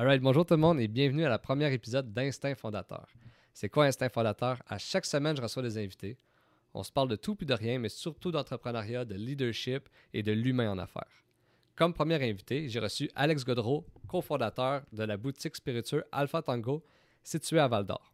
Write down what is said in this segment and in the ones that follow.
Alright, bonjour tout le monde et bienvenue à la première épisode d'Instinct Fondateur. C'est quoi Instinct Fondateur? À chaque semaine, je reçois des invités. On se parle de tout puis de rien, mais surtout d'entrepreneuriat, de leadership et de l'humain en affaires. Comme premier invité, j'ai reçu Alex Godreau, cofondateur de la boutique spirituelle Alpha Tango, située à Val d'Or.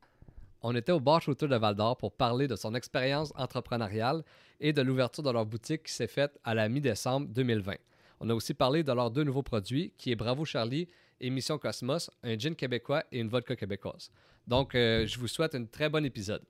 On était au bar shooter de Val d'Or pour parler de son expérience entrepreneuriale et de l'ouverture de leur boutique qui s'est faite à la mi-décembre 2020. On a aussi parlé de leurs deux nouveaux produits, qui est Bravo Charlie et Mission Cosmos, un gin québécois et une vodka québécoise. Donc, euh, je vous souhaite un très bon épisode.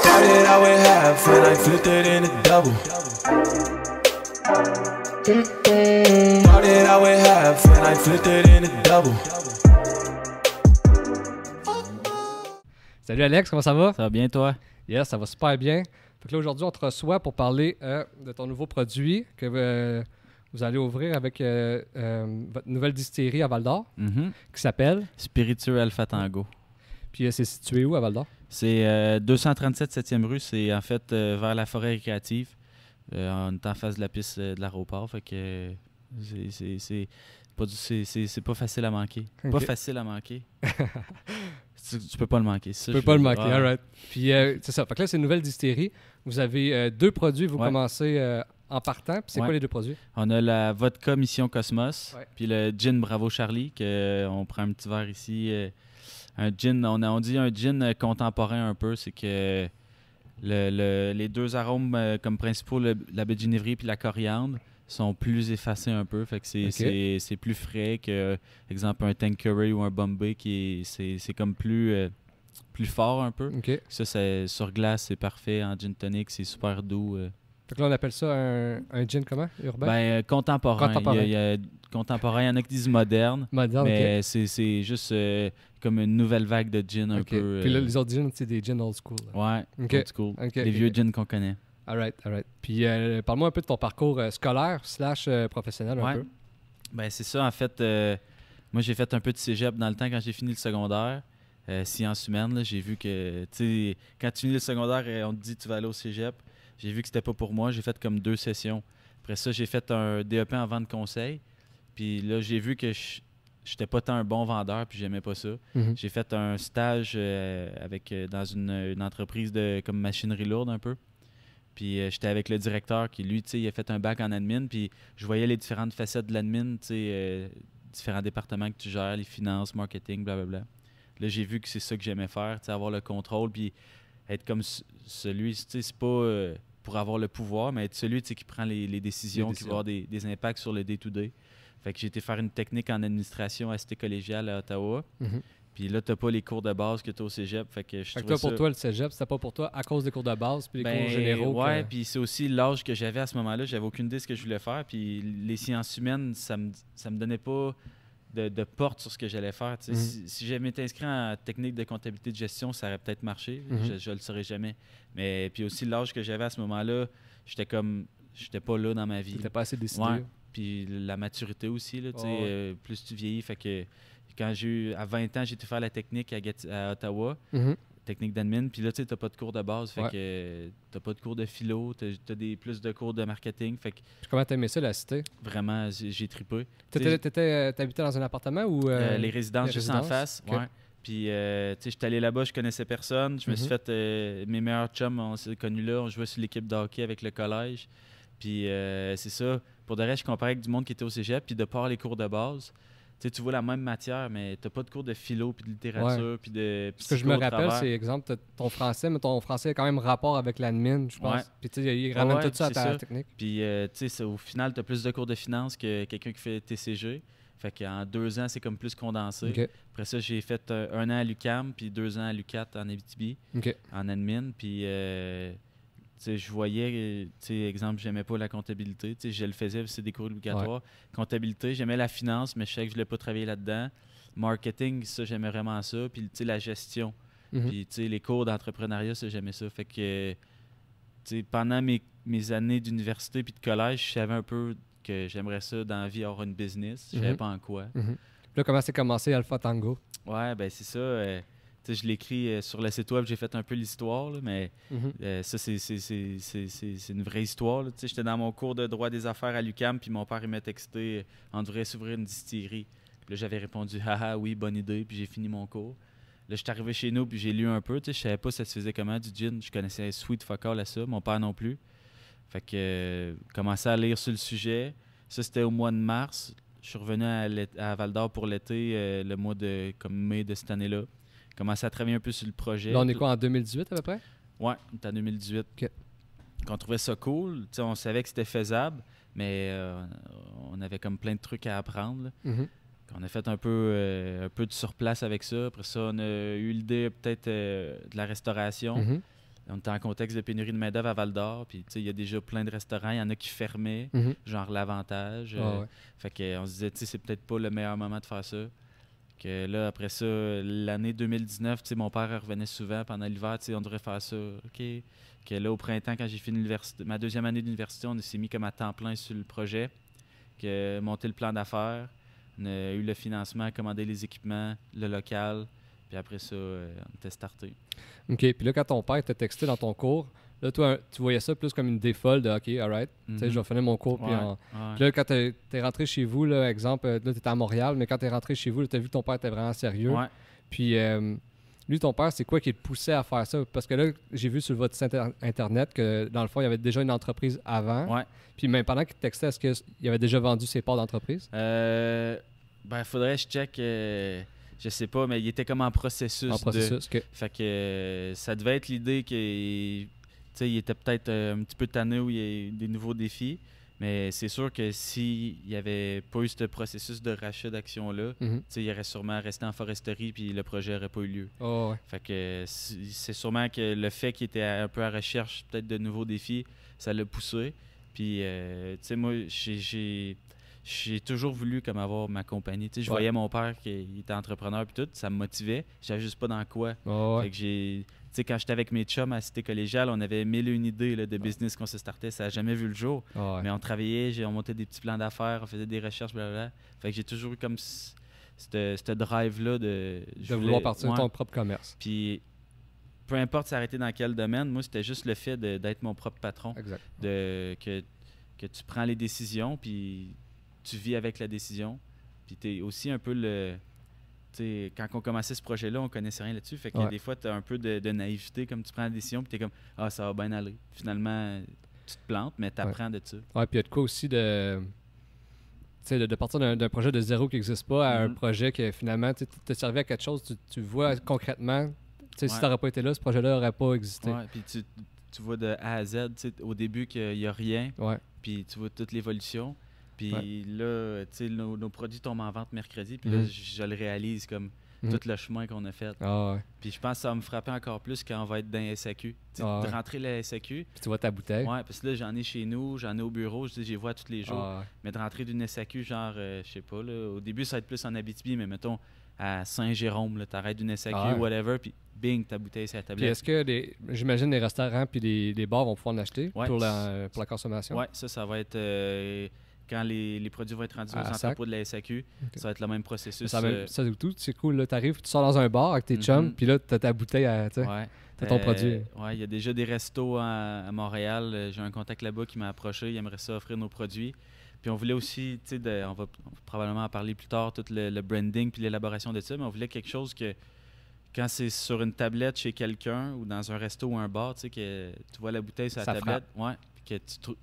Started out with half and I flipped it in a double. Started out with half and I flipped it in a double. Salut Alex, comment ça va? Ça va bien, toi? Yes, ça va super bien. Fait que là, aujourd'hui, on te reçoit pour parler euh, de ton nouveau produit que euh, vous allez ouvrir avec euh, euh, votre nouvelle distillerie à Val d'Or Mhm. qui s'appelle? Spiritueux Alpha Tango. Puis euh, c'est situé où à Val d'Or? C'est euh, 237 7e rue. C'est en fait euh, vers la forêt récréative. Euh, on est en face de la piste de l'aéroport. Fait que c'est- pas, pas facile à manquer. Pas facile à manquer. tu, tu peux pas le manquer. ça, Tu peux pas le manquer, alright. Puis euh, c'est ça. Fait que là, c'est une nouvelle distillerie. Vous avez euh, deux produits. Vous Ouais. commencez euh, en partant. Puis c'est quoi les deux produits? On a la vodka Mission Cosmos, Ouais. puis le gin Bravo Charlie, que on prend un petit verre ici. un gin, on, a, on dit un gin contemporain un peu, c'est que le- le- les deux arômes comme principaux, le- la baie de ginevrier puis la coriandre, sont plus effacés un peu. Fait que c'est Ok. c'est- c'est plus frais que, exemple, un Tanqueray ou un Bombay, qui est- c'est c'est comme plus, euh, plus fort un peu. Ça, c'est- sur glace, c'est parfait. En gin tonic, c'est super doux. euh. Fait que là, on appelle ça un, un gin comment? Urbain? Ben, euh, contemporain. Contemporain. Il y a, il y a contemporain. Il y en a qui disent moderne. Moderne, mais c'est c'est juste euh, comme une nouvelle vague de gin un peu. Puis là, les autres gins, c'est des gins old school. là. Ouais, old school. Vieux gins qu'on connaît. Alright, alright. Puis euh, parle-moi un peu de ton parcours euh, scolaire slash euh, professionnel un Ouais. peu. Ben, c'est ça, en fait. euh, moi, j'ai fait un peu de cégep dans le temps quand j'ai fini le secondaire. sciences humaines, j'ai vu que, tu sais, quand tu finis le secondaire et on te dit tu vas aller au cégep, j'ai vu que c'était pas pour moi. J'ai fait comme deux sessions. Après ça, j'ai fait un DEP en vente conseil. Puis là, j'ai vu que je j'étais pas tant un bon vendeur, puis j'aimais pas ça. Mhm. J'ai fait un stage euh, avec, dans une, une entreprise de comme machinerie lourde un peu. Puis euh, j'étais avec le directeur qui, lui, tu sais, il a fait un bac en admin. Puis je voyais les différentes facettes de l'admin, tu sais, euh, différents départements que tu gères, les finances, marketing, blablabla. Là, j'ai vu que c'est ça que j'aimais faire, tu sais, avoir le contrôle, puis être comme ce- celui, tu sais, c'est pas euh, pour avoir le pouvoir, mais être celui, qui prend les, les décisions, qui décisions. va avoir des, des impacts sur le day-to-day. Fait que j'ai été faire une technique en administration à Cité collégiale à Ottawa. Mhm. Puis là, t'as pas les cours de base que t'as au cégep. Fait que je Fait que toi, pour ça- toi, le cégep, c'était pas pour toi à cause des cours de base puis les ben, cours généraux. Ouais, que- puis c'est aussi l'âge que j'avais à ce moment-là. J'avais aucune idée de ce que je voulais faire. Puis les sciences humaines, ça me, ça me donnait pas de, de porte sur ce que j'allais faire. Mhm. Si, si j'avais été inscrit en technique de comptabilité de gestion, ça aurait peut-être marché. Mhm. Je, je le saurais jamais. Mais puis aussi l'âge que j'avais à ce moment-là, j'étais comme, j'étais pas là dans ma vie. T'étais pas assez décidé. Ouais. Puis la maturité aussi, là, ouais. euh, plus tu vieillis. Fait que quand j'ai eu, à 20 ans, j'ai été faire la technique à, Gati- à Ottawa Mhm. technique d'admin. Puis là, tu t'as pas de cours de base. Fait Ouais. que t'as pas de cours de philo. T'as as des plus de cours de marketing. Fait que Puis comment t'aimais ça, la cité? vraiment, j'ai trippé. Euh, T'habitais dans un appartement ou... euh, Euh, les résidences les juste résidences? en face. Ouais. Puis, euh, tu sais, j'étais allé là-bas, je connaissais personne. Je me suis Mhm. fait. euh, mes meilleurs chums, on s'est connus là. On jouait sur l'équipe de hockey avec le collège. Puis, euh, c'est ça. Pour de reste, je comparais avec du monde qui était au cégep. Puis, de part les cours de base, tu sais, tu vois la même matière, mais t'as pas de cours de philo, puis de littérature, puis de. Ce que je me rappelle, c'est exemple, ton français, mais ton français a quand même rapport avec l'admin, je pense. Puis tu sais, il ramène tout ça à ta technique. Puis, euh, tu sais, au final, tu as plus de cours de finance que quelqu'un qui fait TCG. Fait qu'en deux ans, c'est comme plus condensé. Après ça, j'ai fait euh, un an à l'UCAM, puis deux ans à l'UCAT en Abitibi, en admin. Puis, euh, tu je voyais, euh, tu sais, exemple, j'aimais pas la comptabilité. Tu sais, je le faisais, c'est des cours obligatoires. Comptabilité, j'aimais la finance, mais je savais que je voulais pas travailler là-dedans. Marketing, ça, j'aimais vraiment ça. Puis, tu sais, la gestion. Mhm. Puis, tu sais, les cours d'entrepreneuriat, ça, j'aimais ça. Fait que, tu sais, pendant mes, mes années d'université puis de collège, je savais un peu que j'aimerais ça dans la vie avoir une business. Je savais Mhm. pas en quoi. Mhm. Puis Là, comment c'est commencé Alpha Tango? Ouais, ben c'est ça. euh, Tu sais, je l'écris euh, sur le site web, j'ai fait un peu l'histoire, mais Mhm. euh, ça, c'est- une vraie histoire. J'étais dans mon cours de droit des affaires à l'UCAM, puis mon père il m'a texté euh, on devrait s'ouvrir une distillerie. Puis là, j'avais répondu haha, oui, bonne idée, puis j'ai fini mon cours. Là, je suis arrivé chez nous, puis j'ai lu un peu. Je savais pas ça se faisait comment du gin. Je connaissais Sweet Fuck All à ça, mon père non plus. Fait que euh, commençais à lire sur le sujet. Ça, c'était au mois de mars. Je suis revenu à, Val d'Or pour l'été, euh, le mois de comme mai de cette année-là. Commençais à travailler un peu sur le projet. Là, on est quoi en 2018 à peu près? Ouais, on était en 2018. Ok. Qu'on trouvait ça cool. On savait que c'était faisable, mais euh, on avait comme plein de trucs à apprendre. Mhm. On a fait un peu, euh, un peu de surplace avec ça. Après ça, on a eu l'idée peut-être euh, de la restauration. Mhm. On était en contexte de pénurie de main-d'œuvre à Val d'Or. Puis, il y a déjà plein de restaurants. Il y en a qui fermaient, Mhm. genre l'Avantage. Ouais. fait que, on se disait, tu sais, c'est peut-être pas le meilleur moment de faire ça. Que là, après ça, l'année 2019, tu sais, mon père revenait souvent pendant l'hiver, on devrait faire ça. Que là, au printemps, quand j'ai fini ma deuxième année d'université, on s'est mis comme à temps plein sur le projet. Que monter le plan d'affaires. On a eu le financement, commandé les équipements, le local. Puis après ça, euh, on était starté. OK. Puis là, quand ton père t'a texté dans ton cours, là, toi, tu voyais ça plus comme une défaut de OK, alright. Tu sais, Mhm. je vais finir mon cours. Puis Ouais, en- ouais. Puis là, quand t'es es rentré chez vous, là, exemple, euh, là, t'étais à Montréal, mais quand t'es rentré chez vous, t'as vu que ton père était vraiment sérieux. Ouais. Puis euh, lui, ton père, c'est quoi qui le poussait à faire ça? Parce que là, j'ai vu sur votre site inter- internet que dans le fond, il y avait déjà une entreprise avant. Puis même pendant qu'il te textait, est-ce qu'il avait déjà vendu ses parts d'entreprise? Euh, ben, faudrait que je check. euh, je sais pas, mais il était comme en processus. En de- processus. que- Fait que euh, ça devait être l'idée qu'il il était peut-être euh, un petit peu tanné où il y a eu des nouveaux défis. Mais c'est sûr que s'il n'y avait pas eu ce processus de rachat d'actions-là, Mhm. il aurait sûrement resté en foresterie puis le projet n'aurait pas eu lieu. Oh, ouais. Fait que c'est sûrement que le fait qu'il était un peu à recherche peut-être de nouveaux défis, ça l'a poussé. Puis, euh, tu sais, moi, j'ai- toujours voulu comme avoir ma compagnie. Tu sais, je Ouais. voyais mon père qui était entrepreneur puis tout, ça me motivait. Je savais juste pas dans quoi. Oh, ouais. Fait que j'ai. Tu sais, quand j'étais avec mes chums à Cité Collégiale, on avait mille et une idées là, de business qu'on se startait. Ça n'a jamais vu le jour. Oh, ouais. Mais on travaillait, on montait des petits plans d'affaires, on faisait des recherches, blablabla. Fait que j'ai toujours eu comme ce drive-là de. je de voulais- vouloir partir ouais. de ton propre commerce. Puis, peu importe s'arrêter dans quel domaine, moi, c'était juste le fait d'être mon propre patron. Exact. De, que, que tu prends les décisions, puis tu vis avec la décision. Puis, tu es aussi un peu le. Quand on commençait ce projet-là, on connaissait rien là-dessus. Fait que Ouais. des fois, tu as un peu de, de naïveté, comme tu prends la décision, puis tu es comme Ah, ça va bien aller. Finalement, tu te plantes, mais tu apprends de ça. Ouais, puis il y a de quoi aussi de. De, de partir d'un projet de zéro qui n'existe pas à un Mhm. projet que finalement, te servi à quelque chose, tu, tu vois concrètement. Tu sais, si Ouais. tu n'aurais pas été là, ce projet-là n'aurait pas existé. Ouais, puis tu, tu vois de A à Z, au début qu'il n'y a rien, Ouais. puis tu vois toute l'évolution. Puis Ouais. là, tu sais, nos, nos produits tombent en vente mercredi, puis là, Mhm. je, le réalise comme Mhm. tout le chemin qu'on a fait. Ah ouais. Puis je pense que ça va me frapper encore plus quand on va être dans les SAQ. Ah de ouais. rentrer la SAQ, Puis tu vois ta bouteille. ouais, parce que là, j'en ai chez nous, j'en ai au bureau, je dis, j'y vois tous les jours. Ah. Mais de rentrer d'une SAQ, genre, euh, je sais pas, là, au début, ça va être plus en Abitibi, mais mettons, à Saint-Jérôme, t'arrêtes d'une SAQ, whatever, puis bing, ta bouteille, c'est la Puis tablette. est-ce que les, j'imagine les restaurants puis les, les bars vont pouvoir en acheter Ouais. pour, la, pour la consommation? Ouais, ça, ça va être euh, quand les, les produits vont être rendus À aux sac. entrepôts de la SAQ. Ça va être le même processus. Ça, même, euh, ça tout, c'est cool. Là, t'arrives, tu sors dans un bar avec tes Mhm. chums, puis là, t'as ta bouteille à. ouais. t'as ton Euh, produit. Ouais, il y a déjà des restos à, à Montréal. Euh, J'ai un contact là-bas qui m'a approché. Il aimerait ça offrir nos produits. Puis on voulait aussi, tu sais, on, va, on va probablement en parler plus tard, tout le, le branding puis l'élaboration de ça, mais on voulait quelque chose que quand c'est sur une tablette chez quelqu'un ou dans un resto ou un bar, tu sais, que tu vois la bouteille sur la Ça tablette, ouais, puis que tu trou- tu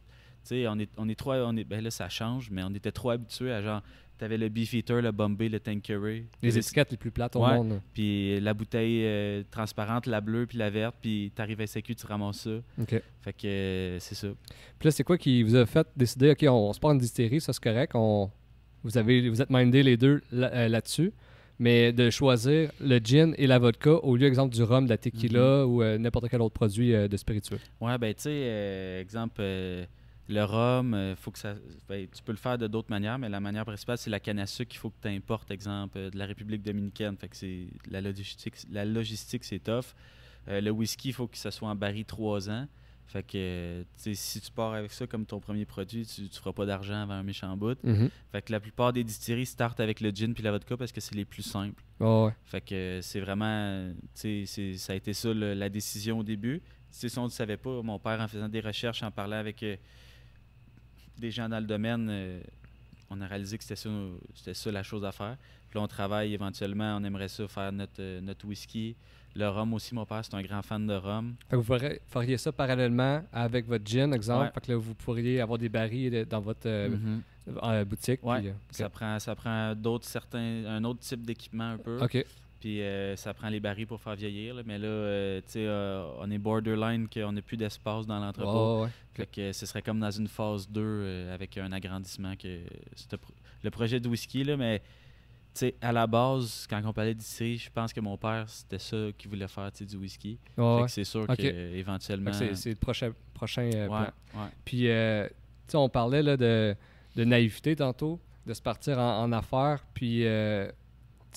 sais, on est, on est trop, on est, ben là, ça change, mais on était trop habitués à genre, t'avais le Beefeater, le Bombay, le Tanqueray. les étiquettes les plus plates au Ouais. monde. puis la bouteille euh, transparente, la bleue puis la verte, puis t'arrives à SAQ, tu ramasses ça. OK. Fait que euh, c'est ça. Puis là, c'est quoi qui vous a fait décider, OK, on, on se part une distillerie, ça c'est correct, on, vous, avez, vous êtes mindés les deux là- euh, là-dessus, mais de choisir le gin et la vodka au lieu, exemple, du rhum, de la tequila ou euh, n'importe quel autre produit de spiritueux. Ouais, ben tu sais, exemple, le rhum, euh, faut que ça. ben, tu peux le faire de d'autres manières, mais la manière principale, c'est la canne à sucre qu'il faut que tu importes, exemple, euh, de la République dominicaine. Fait que c'est la logistique, la logistique c'est tough. Euh, le whisky, il faut que ça soit en baril 3 ans. Fait que, si tu pars avec ça comme ton premier produit, tu, tu feras pas d'argent avant un méchant bout. Mhm. Fait que la plupart des distilleries startent avec le gin puis la vodka parce que c'est les plus simples. Ouais. Fait que c'est vraiment, ça a été ça le- la décision au début. Si on ne savait pas, mon père, en faisant des recherches, en parlant avec des gens dans le domaine, euh, on a réalisé que c'était ça, la chose à faire. Puis là, on travaille éventuellement, on aimerait ça faire notre, euh, notre whisky. Le rhum aussi, mon père, c'est un grand fan de rhum. Fait que vous feriez ça parallèlement avec votre gin, exemple. Ouais. Fait que là, vous pourriez avoir des barils dans votre euh, Mhm. euh, boutique. Ouais, puis, Ça prend, ça prend d'autres certains, un autre type d'équipement un peu. OK. Puis euh, ça prend les barils pour faire vieillir. là. Mais là, euh, tu sais, euh, on est borderline qu'on n'a plus d'espace dans l'entrepôt. Ouais. Fait que ce serait comme dans une phase 2 euh, avec un agrandissement que le projet de whisky là, mais sais à la base quand on parlait d'ici, je pense que mon père c'était ça qu'il voulait faire, tu sais, du whisky. Ouais. c'est sûr Ok. que euh, Fait éventuellement que c'est- le prochain, prochain plan. Puis, tu sais, on parlait là, de, de naïveté tantôt, de se partir en, en affaires. Puis,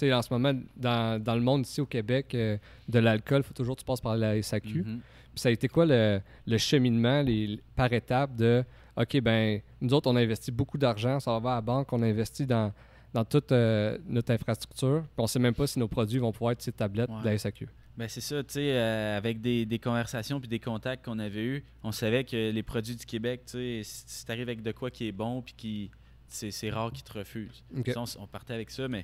sais, en ce moment, dans, dans le monde ici au Québec, euh, de l'alcool, il faut toujours que tu passes par la SAQ. Mhm. Puis ça a été quoi le, le cheminement les, par étapes de OK, ben nous autres, on a investi beaucoup d'argent, ça va à la banque, on a investi dans, dans toute euh, notre infrastructure, puis on sait même pas si nos produits vont pouvoir être sur tablettes de la Ouais. SAQ. Ben c'est ça, tu sais, euh, avec des, des conversations puis des contacts qu'on avait eus, on savait que les produits du Québec, tu sais, si, t'arrives avec de quoi qui est bon puis qui c'est rare qu'ils te refusent. OK. Ça, on, partait avec ça, mais.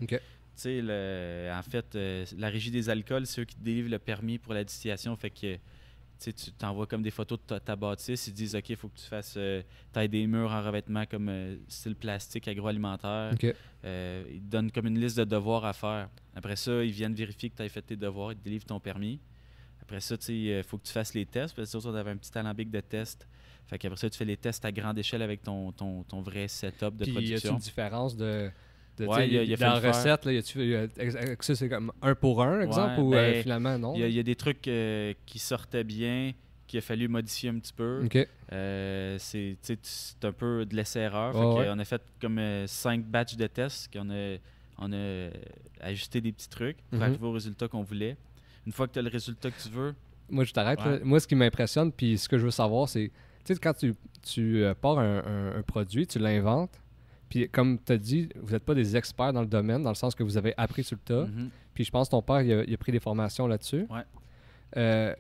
Tu sais, le- en fait, euh, la régie des alcools, c'est eux qui te délivrent le permis pour la distillation, fait que tu tu t'envoies comme des photos de ta, ta bâtisse, ils te disent OK, il faut que tu fasses euh, taille des murs en revêtement comme euh, style plastique agroalimentaire. Euh, ils te donnent comme une liste de devoirs à faire. Après ça, ils viennent vérifier que tu as fait tes devoirs, ils te délivrent ton permis. Après ça, il faut que tu fasses les tests. Parce que on avait un petit alambic de tests. Fait qu'après ça, tu fais les tests à grande échelle avec ton, ton, ton vrai setup de Puis y a-t-il production. une différence de. De Ouais, il a- il a dans la recette, là, y a-tu, a- c'est comme un pour un, exemple, Ouais, ou euh, ben, finalement, non? Il y, a, il y a des trucs euh, qui sortaient bien, qu'il a fallu modifier un petit peu. Euh, c'est un peu de l'essai-erreur. Ouais. On a fait comme 5 batchs de tests, qu'on a, on a ajusté des petits trucs pour Mhm. arriver au résultat qu'on voulait. Une fois que tu as le résultat que tu veux, Moi, je t'arrête. Moi, ce qui m'impressionne, puis ce que je veux savoir, c'est, tu sais, quand tu, tu pars un, un- un produit, tu l'inventes, puis comme tu as dit, vous n'êtes pas des experts dans le domaine, dans le sens que vous avez appris sur le tas. mhm, Puis je pense que ton père, il a, il a pris des formations là-dessus. Ouais. Euh,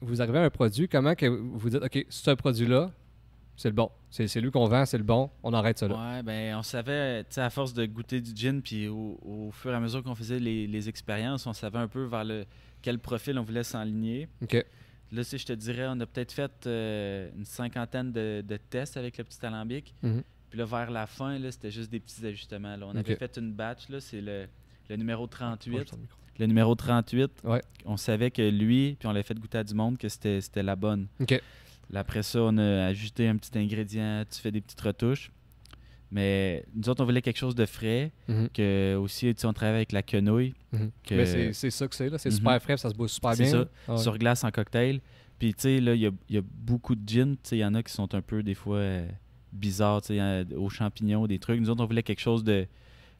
vous arrivez à un produit, comment que vous dites, OK, ce produit-là, c'est le bon. C'est lui qu'on vend, c'est le bon, on arrête ça là. Ouais, ben on savait, tu sais, à force de goûter du gin, puis au, au fur et à mesure qu'on faisait les, les expériences, on savait un peu vers le quel profil on voulait s'enligner. OK. Là, sais, je te dirais, on a peut-être fait euh, une cinquantaine de, de tests avec le petit alambic. Mhm. Puis là, vers la fin, là, c'était juste des petits ajustements. là. On avait fait une batch, là, c'est le, le numéro 38. Proche ton micro. Le numéro 38, Ouais. on savait que lui, puis on l'a fait goûter à du monde, que c'était c'était la bonne. OK. Là, après ça, on a ajouté un petit ingrédient, tu fais des petites retouches. Mais nous autres, on voulait quelque chose de frais, Mhm. que aussi, tu sais, on travaille avec la quenouille. Mhm. que- Mais c'est- c'est ça que c'est, là. C'est Mhm. super frais, ça se boit super C'est bien. ça. Ah ouais. sur glace en cocktail. Puis, tu sais, là, il y a, il y a beaucoup de gin. Tu sais, il y en a qui sont un peu, des fois, euh, bizarres, tu sais, euh, aux champignons, des trucs. Nous autres, on voulait quelque chose de,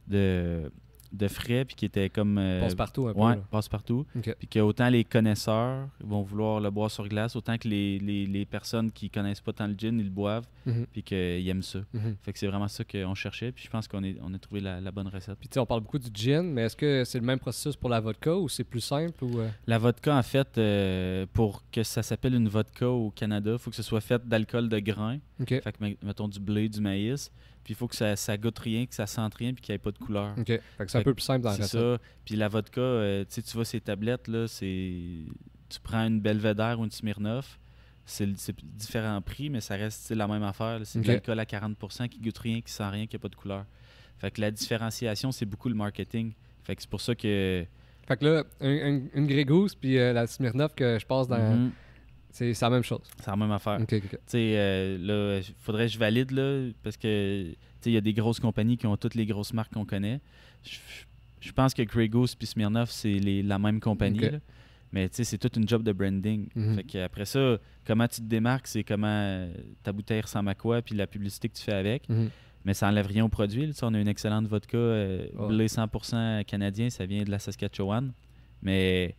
de, de frais, puis qui était comme... euh, Passe partout un peu. Ouais, là. passe partout. OK. Puis que autant les connaisseurs vont vouloir le boire sur glace, autant que les, les, les personnes qui connaissent pas tant le gin, ils le boivent, Mhm. puis qu'ils aiment ça. Mhm. Fait que c'est vraiment ça qu'on cherchait, puis je pense qu'on on a trouvé la, la bonne recette. Puis tu sais, on parle beaucoup du gin, mais est-ce que c'est le même processus pour la vodka ou c'est plus simple ou euh, La vodka, en fait, euh, pour que ça s'appelle une vodka au Canada, il faut que ce soit fait d'alcool de grain. OK. Fait que, met- mettons, du blé, du maïs. Puis il faut que ça, ça goûte rien, que ça sente rien, puis qu'il n'y ait pas de couleur. OK. Fait que c'est un peu plus simple dans la ça. Puis la vodka, euh, tu sais, tu vois ces tablettes, là, c'est... Tu prends une Belvedere ou une Smirnoff, c'est différents prix, mais ça reste la même affaire. C'est de l'alcool à 40% qui goûte rien, qui sent rien, qui n'a pas de couleur. Fait que la différenciation, c'est beaucoup le marketing. Fait que c'est pour ça que... Fait que là, un- un- une Grey Goose puis euh, la Smirnoff que je passe dans. Mhm, c'est la même chose. c'est la même affaire. OK, OK. Tu sais, euh, là, il faudrait que je valide, là, parce que, tu sais, il y a des grosses compagnies qui ont toutes les grosses marques qu'on connaît. Je, je pense que Grey Goose puis Smirnoff, c'est la même compagnie, là. Mais, tu sais, c'est toute une job de branding. Mhm. Fait qu'après ça, comment tu te démarques, c'est comment euh, ta bouteille ressemble à quoi, puis la publicité que tu fais avec. Mhm. Mais ça enlève rien au produit. là. On a une excellente vodka euh, blé 100% canadien, ça vient de la Saskatchewan. Mais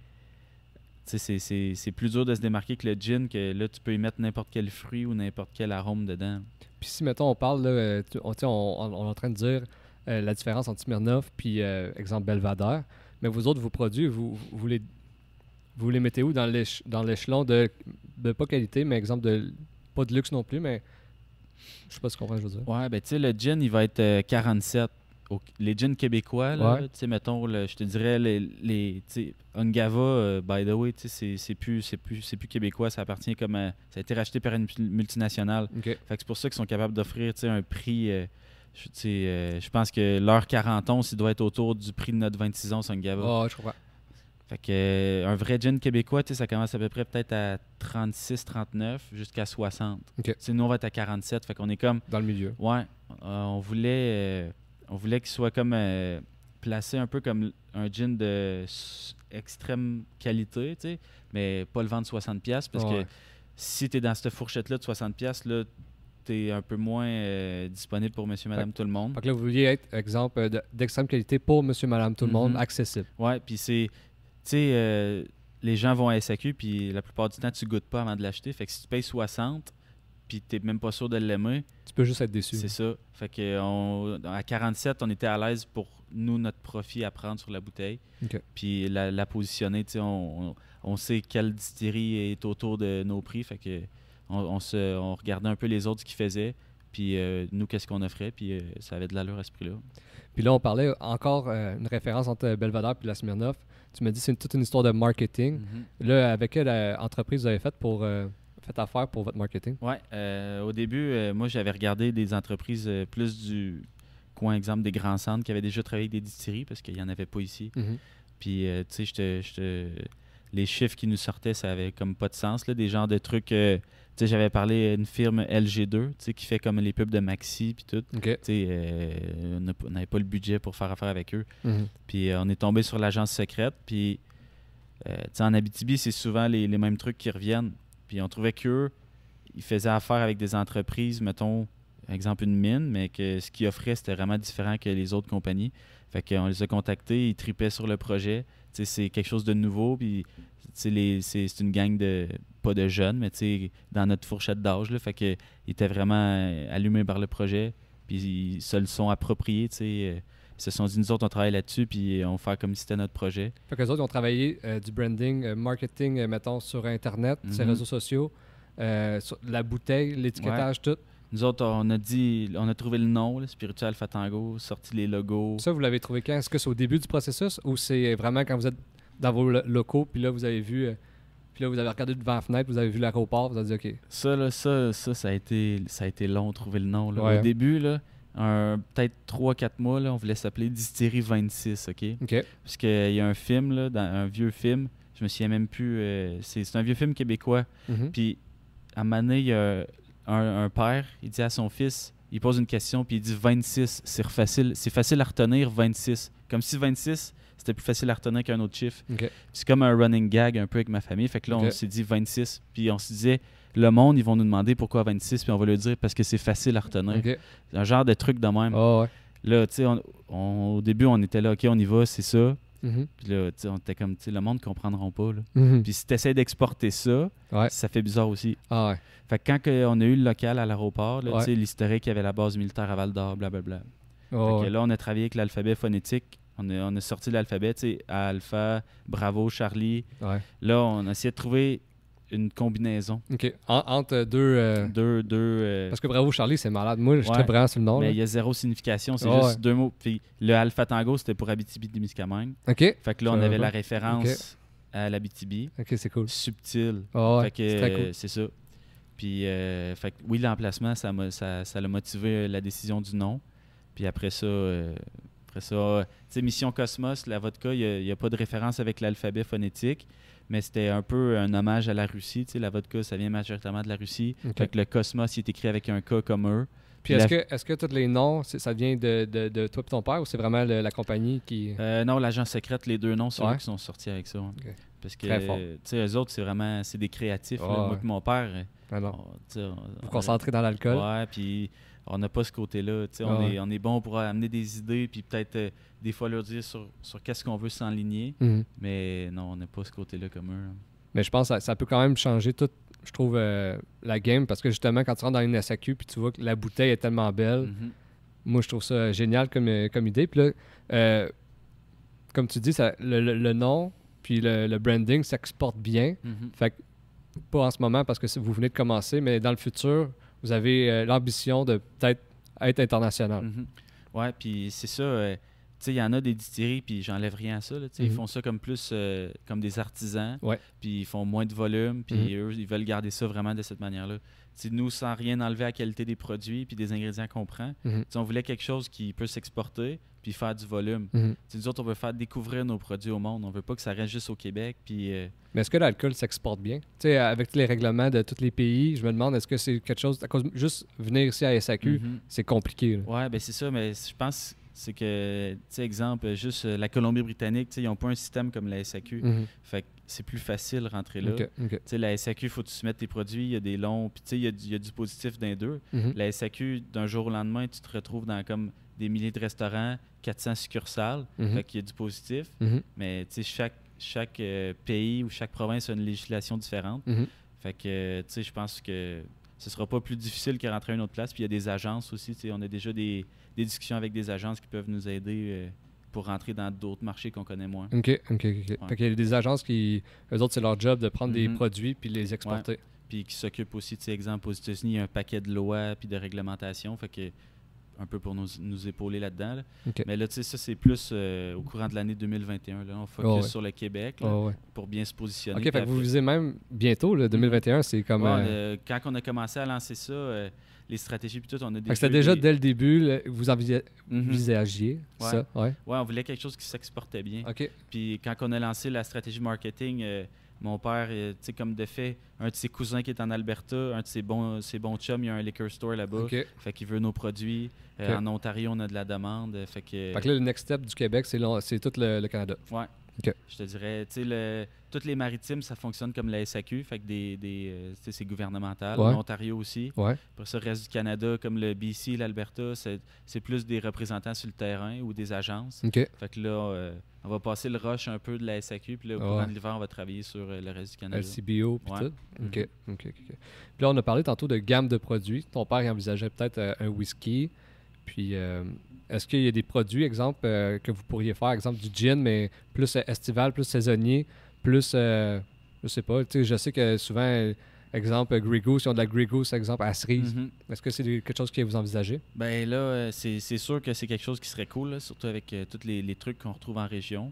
c'est- plus dur de se démarquer que le gin, que là, tu peux y mettre n'importe quel fruit ou n'importe quel arôme dedans. Puis si, mettons, on parle, là, euh, on, on, on- est en train de dire euh, la différence entre Smirnoff puis, euh, exemple, Belvedere, mais vous autres, vos produits, vous, vous, les, vous les mettez où? Dans l'éch- dans l'échelon de, de pas qualité, mais exemple de pas de luxe non plus, mais je sais pas ce qu'on je veux dire. Ouais, ben tu sais, le gin, il va être euh, 47. Au- les gins québécois, là, Ouais. tu sais, mettons, je te dirais, les, les Ungava, euh, by the way, c'est- c'est plus, c'est plus, c'est plus québécois, ça appartient comme, à- ça a été racheté par une multi- multinationale. Fait que c'est pour ça qu'ils sont capables d'offrir, un prix, euh, je, euh, je pense que leur 40 onces, il doit être autour du prix de notre 26 onces Ungava. Ah, je comprends. Fait que un vrai gin québécois, ça commence à peu près peut-être à 36, 39 jusqu'à 60. OK. Tu sais, nous, on va être à 47, fait qu'on est comme Dans le milieu. Ouais, on voulait, on voulait qu'il soit comme euh, placé un peu comme un gin de extrême qualité, tu sais, mais pas le vendre 60 pièces parce Ouais. que si tu es dans cette fourchette là de 60 pièces là, tu es un peu moins euh, disponible pour monsieur madame tout le monde. Fait que là, vous vouliez être, exemple, euh, de- d'extrême qualité pour monsieur, madame, tout le monde, Mhm. accessible. Ouais, puis c'est tu sais euh, les gens vont à SAQ puis la plupart du temps tu goûtes pas avant de l'acheter, fait que si tu payes 60 puis tu même pas sûr de l'aimer, Tu peux juste être déçu. C'est ça. Fait que on, à 47, on était à l'aise pour nous, notre profit à prendre sur la bouteille. Puis la, la positionner, tu sais, on, on, on sait quelle distillerie est autour de nos prix. Fait que on, on se, on regardait un peu les autres ce qu'ils faisaient. Puis euh, nous, qu'est-ce qu'on offrait? Puis euh, ça avait de l'allure à ce prix-là. Puis là, on parlait encore euh, une référence entre Belvedere et la Smirnoff. Tu m'as dit que c'est toute une histoire de marketing. Là, avec quelle entreprise vous avez fait pour fait affaire pour votre marketing? Ouais, euh, au début, euh, moi, j'avais regardé des entreprises euh, plus du coin, exemple, des grands centres qui avaient déjà travaillé avec des distilleries parce qu'il n'y en avait pas ici. Puis, euh, tu sais, les chiffres qui nous sortaient, ça avait comme pas de sens. Là, des genres de trucs. tu sais, j'avais parlé d'une firme LG2, tu sais, qui fait comme les pubs de Maxi, puis tout. OK. Tu sais, on n'avait pas le budget pour faire affaire avec eux. Mhm. Puis, on est tombé sur l'agence secrète. Puis, tu sais, en Abitibi, c'est souvent les, les mêmes trucs qui reviennent. Puis, on trouvait qu'eux, ils faisaient affaire avec des entreprises, mettons, exemple une mine, mais que ce qu'ils offraient, c'était vraiment différent que les autres compagnies. Fait qu'on les a contactés, ils tripaient sur le projet. C'est quelque chose de nouveau, puis c'est une gang de, pas de jeunes, mais dans notre fourchette d'âge. Fait qu'ils étaient vraiment euh, allumés par le projet, puis ils se le sont appropriés, tu sais. Ils se sont dit, nous autres, on travaille là-dessus, puis on va faire comme si c'était notre projet. Fait qu'eux autres, ils ont travaillé euh, du branding, euh, marketing, euh, mettons, sur Internet, sur les Mhm. réseaux sociaux, sur la bouteille, l'étiquetage, tout. Nous autres, on a dit, on a trouvé le nom, là, Spiritual Fatango, sorti les logos. Ça, vous l'avez trouvé quand? Est-ce que c'est au début du processus ou c'est vraiment quand vous êtes dans vos lo- locaux, puis là, vous avez vu... euh, puis là, vous avez regardé devant la fenêtre, vous avez vu l'aéroport, vous avez dit OK. Ça, là, ça, ça, ça a été, ça a été long de trouver le nom. là. Ouais. Au début, là, peut-être 3-4 mois, là, on voulait s'appeler Distillerie 26, OK? OK. Parce qu'il y a un film, là, dans, un vieux film, je me souviens même plus, euh, c'est un vieux film québécois. Mhm. Puis, à un moment donné, il y a un, un père, il dit à son fils, il pose une question, puis il dit 26, c'est facile, c'est facile à retenir, 26. Comme si 26, c'était plus facile à retenir qu'un autre chiffre. C'est comme un running gag un peu avec ma famille. Fait que là, on s'est dit 26. Puis on se disait, le monde, ils vont nous demander pourquoi 26, puis on va le dire parce que c'est facile à retenir. OK. C'est Un genre de truc de même. Ah ouais. Là, tu sais, au début, on était là, OK, on y va, c'est ça. Mhm. Puis là, tu sais, on était comme, tu sais, le monde ne comprendront pas. là. Mhm. Puis si tu essaies d'exporter ça, Ouais. ça fait bizarre aussi. Ah ouais. Fait que quand on a eu le local à l'aéroport, Ouais. tu sais, l'historique, il y avait la base militaire à Val d'Or, blablabla. Ah Fait que là, on a travaillé avec l'alphabet phonétique. On a, on a sorti l'alphabet, tu sais, Alpha, Bravo, Charlie. Ouais. Là, on a essayé de trouver une combinaison. OK. En- entre deux... euh, Deux, deux. euh, Parce que Bravo Charlie, c'est malade. Moi, je suis très sur le nom. mais il y a zéro signification, c'est juste ouais. deux mots. Puis le Alpha Tango, c'était pour Abitibi-Témiscamingue. OK. Fait que là, on avait la référence à l'Abitibi. OK, c'est cool. Subtil. Ouais. fait que c'est cool. c'est ça. Puis, euh, fait que oui, l'emplacement, ça m'a ça, ça l'a motivé la décision du nom. Puis après ça, après ça, Mission Cosmos, la vodka, il n'y a, pas de référence avec l'alphabet phonétique, mais c'était un peu un hommage à la Russie. La vodka, ça vient majoritairement de la Russie. Fait que le Cosmos, il est écrit avec un K comme eux. Puis est-ce que, est-ce que tous les noms, ça vient de, de, de toi et ton père ou c'est vraiment le- la compagnie qui. Euh, non, l'agent secrète, les deux noms, c'est Ouais. eux qui sont sortis avec ça. hein. Ok. Parce que, Très fort. tu sais, eux autres, c'est vraiment, c'est des créatifs. là. Ouais, Moi et mon père, Ah non. on- Vous on- concentrez dans l'alcool. Ouais, puis on n'a pas ce côté-là. On, Ah ouais. est, on est bon pour amener des idées, puis peut-être euh, des fois leur dire sur, sur qu'est-ce qu'on veut s'enligner. Mhm. Mais non, on n'a pas ce côté-là comme eux. là. Mais je pense que ça, ça peut quand même changer tout, je trouve, euh, la game parce que justement, quand tu rentres dans une SAQ puis tu vois que la bouteille est tellement belle, Mhm. moi, je trouve ça génial comme, euh, comme idée. Puis là, euh, comme tu dis, ça, le, le- le nom puis le, le branding s'exporte bien. Mhm. Fait que, pas en ce moment parce que vous venez de commencer, mais dans le futur, vous avez euh, l'ambition de peut-être être international. Mhm. Ouais, puis c'est ça. euh, tu sais, il y en a des distilleries, puis j'enlève rien à ça. là, Ils Mhm. font ça comme plus euh, comme des artisans. Puis ils font moins de volume, puis Mhm. eux, ils veulent garder ça vraiment de cette manière-là. Nous, sans rien enlever à la qualité des produits, puis des ingrédients qu'on prend, Mhm. on voulait quelque chose qui peut s'exporter, puis faire du volume. Sais, nous autres, on veut faire découvrir nos produits au monde. On veut pas que ça reste juste au Québec. Puis euh, Mais est-ce que l'alcool s'exporte bien? Tu sais, avec tous les règlements de tous les pays, je me demande, est-ce que c'est quelque chose... À cause, juste venir ici à SAQ, mhm. c'est compliqué. Ouais, ben c'est ça, mais je pense c'est que, tu sais, exemple, juste euh, la Colombie-Britannique, tu sais, ils n'ont pas un système comme la SAQ. Mhm. Fait que c'est plus facile de rentrer là. Ok, ok. Tu sais, la SAQ, il faut que tu soumettes tes produits, il y a des longs, puis tu sais, il y, a du- il y a du positif d'un deux. Mhm. La SAQ, d'un jour au lendemain, tu te retrouves dans comme des milliers de restaurants, 400 succursales, Mhm. fait qu'il y a du positif, Mhm. mais tu sais, chaque, chaque euh, pays ou chaque province a une législation différente. Mhm. Fait que, tu sais, je pense que ce sera pas plus difficile que rentrer à une autre place. Puis il y a des agences aussi, tu sais, on a déjà des, des discussions avec des agences qui peuvent nous aider euh, pour rentrer dans d'autres marchés qu'on connaît moins. OK, OK, OK. Fait qu'il y a des agences qui, eux autres, c'est leur job de prendre des Mhm. produits puis les exporter. Puis qui s'occupent aussi, tu sais, exemple, aux États-Unis, il y a un paquet de lois puis de réglementations. Fait que un peu pour nous, nous épauler là-dedans. là. Mais là, tu sais, ça, c'est plus euh, au courant de l'année 2021. Là. On focus Oh, ouais. sur le Québec là, ouais. pour bien se positionner. OK, fait que vous visez même bientôt, le 2021, c'est comme... Ouais, euh, quand on a commencé à lancer ça, euh, les stratégies puis tout, on a que c'était déjà dès le début, le- vous envisagez- envisagiez Ouais. ça, ouais. Ouais, on voulait quelque chose qui s'exportait bien. OK. Puis quand on a lancé la stratégie marketing, mon père, euh, tu sais, comme de fait, un de ses cousins qui est en Alberta, un de ses bons, ses bons chums, il y a un liquor store là-bas. OK. Fait qu'il veut nos produits. Euh. En Ontario, on a de la demande. euh, Fait que, Fait que là, le next step du Québec, c'est tout le, le Canada. ouais. Je te dirais, tu sais, le- toutes les maritimes, ça fonctionne comme la SAQ. Fait que des, des, euh, c'est gouvernemental. Ouais. L'Ontario aussi. Ouais. Pour ça, le reste du Canada, comme le BC, l'Alberta, c'est plus des représentants sur le terrain ou des agences. OK. Fait que là, euh, on va passer le rush un peu de la SAQ, puis là, au courant ouais. de l'hiver, on va travailler sur euh, le reste du Canada. LCBO puis tout. Mhm. OK. Puis là, on a parlé tantôt de gamme de produits. Ton père il envisageait peut-être euh, un whisky. Puis, est-ce qu'il y a des produits, exemple, euh, que vous pourriez faire, exemple du gin, mais plus euh, estival, plus saisonnier, plus, euh, je sais pas, tu sais, je sais que souvent, exemple, Grey Goose, ils ont de la Grey Goose, exemple, à cerise. Mhm. Est-ce que c'est quelque chose que vous envisagez? Ben là, c'est sûr que c'est quelque chose qui serait cool, là, surtout avec euh, tous les, les trucs qu'on retrouve en région.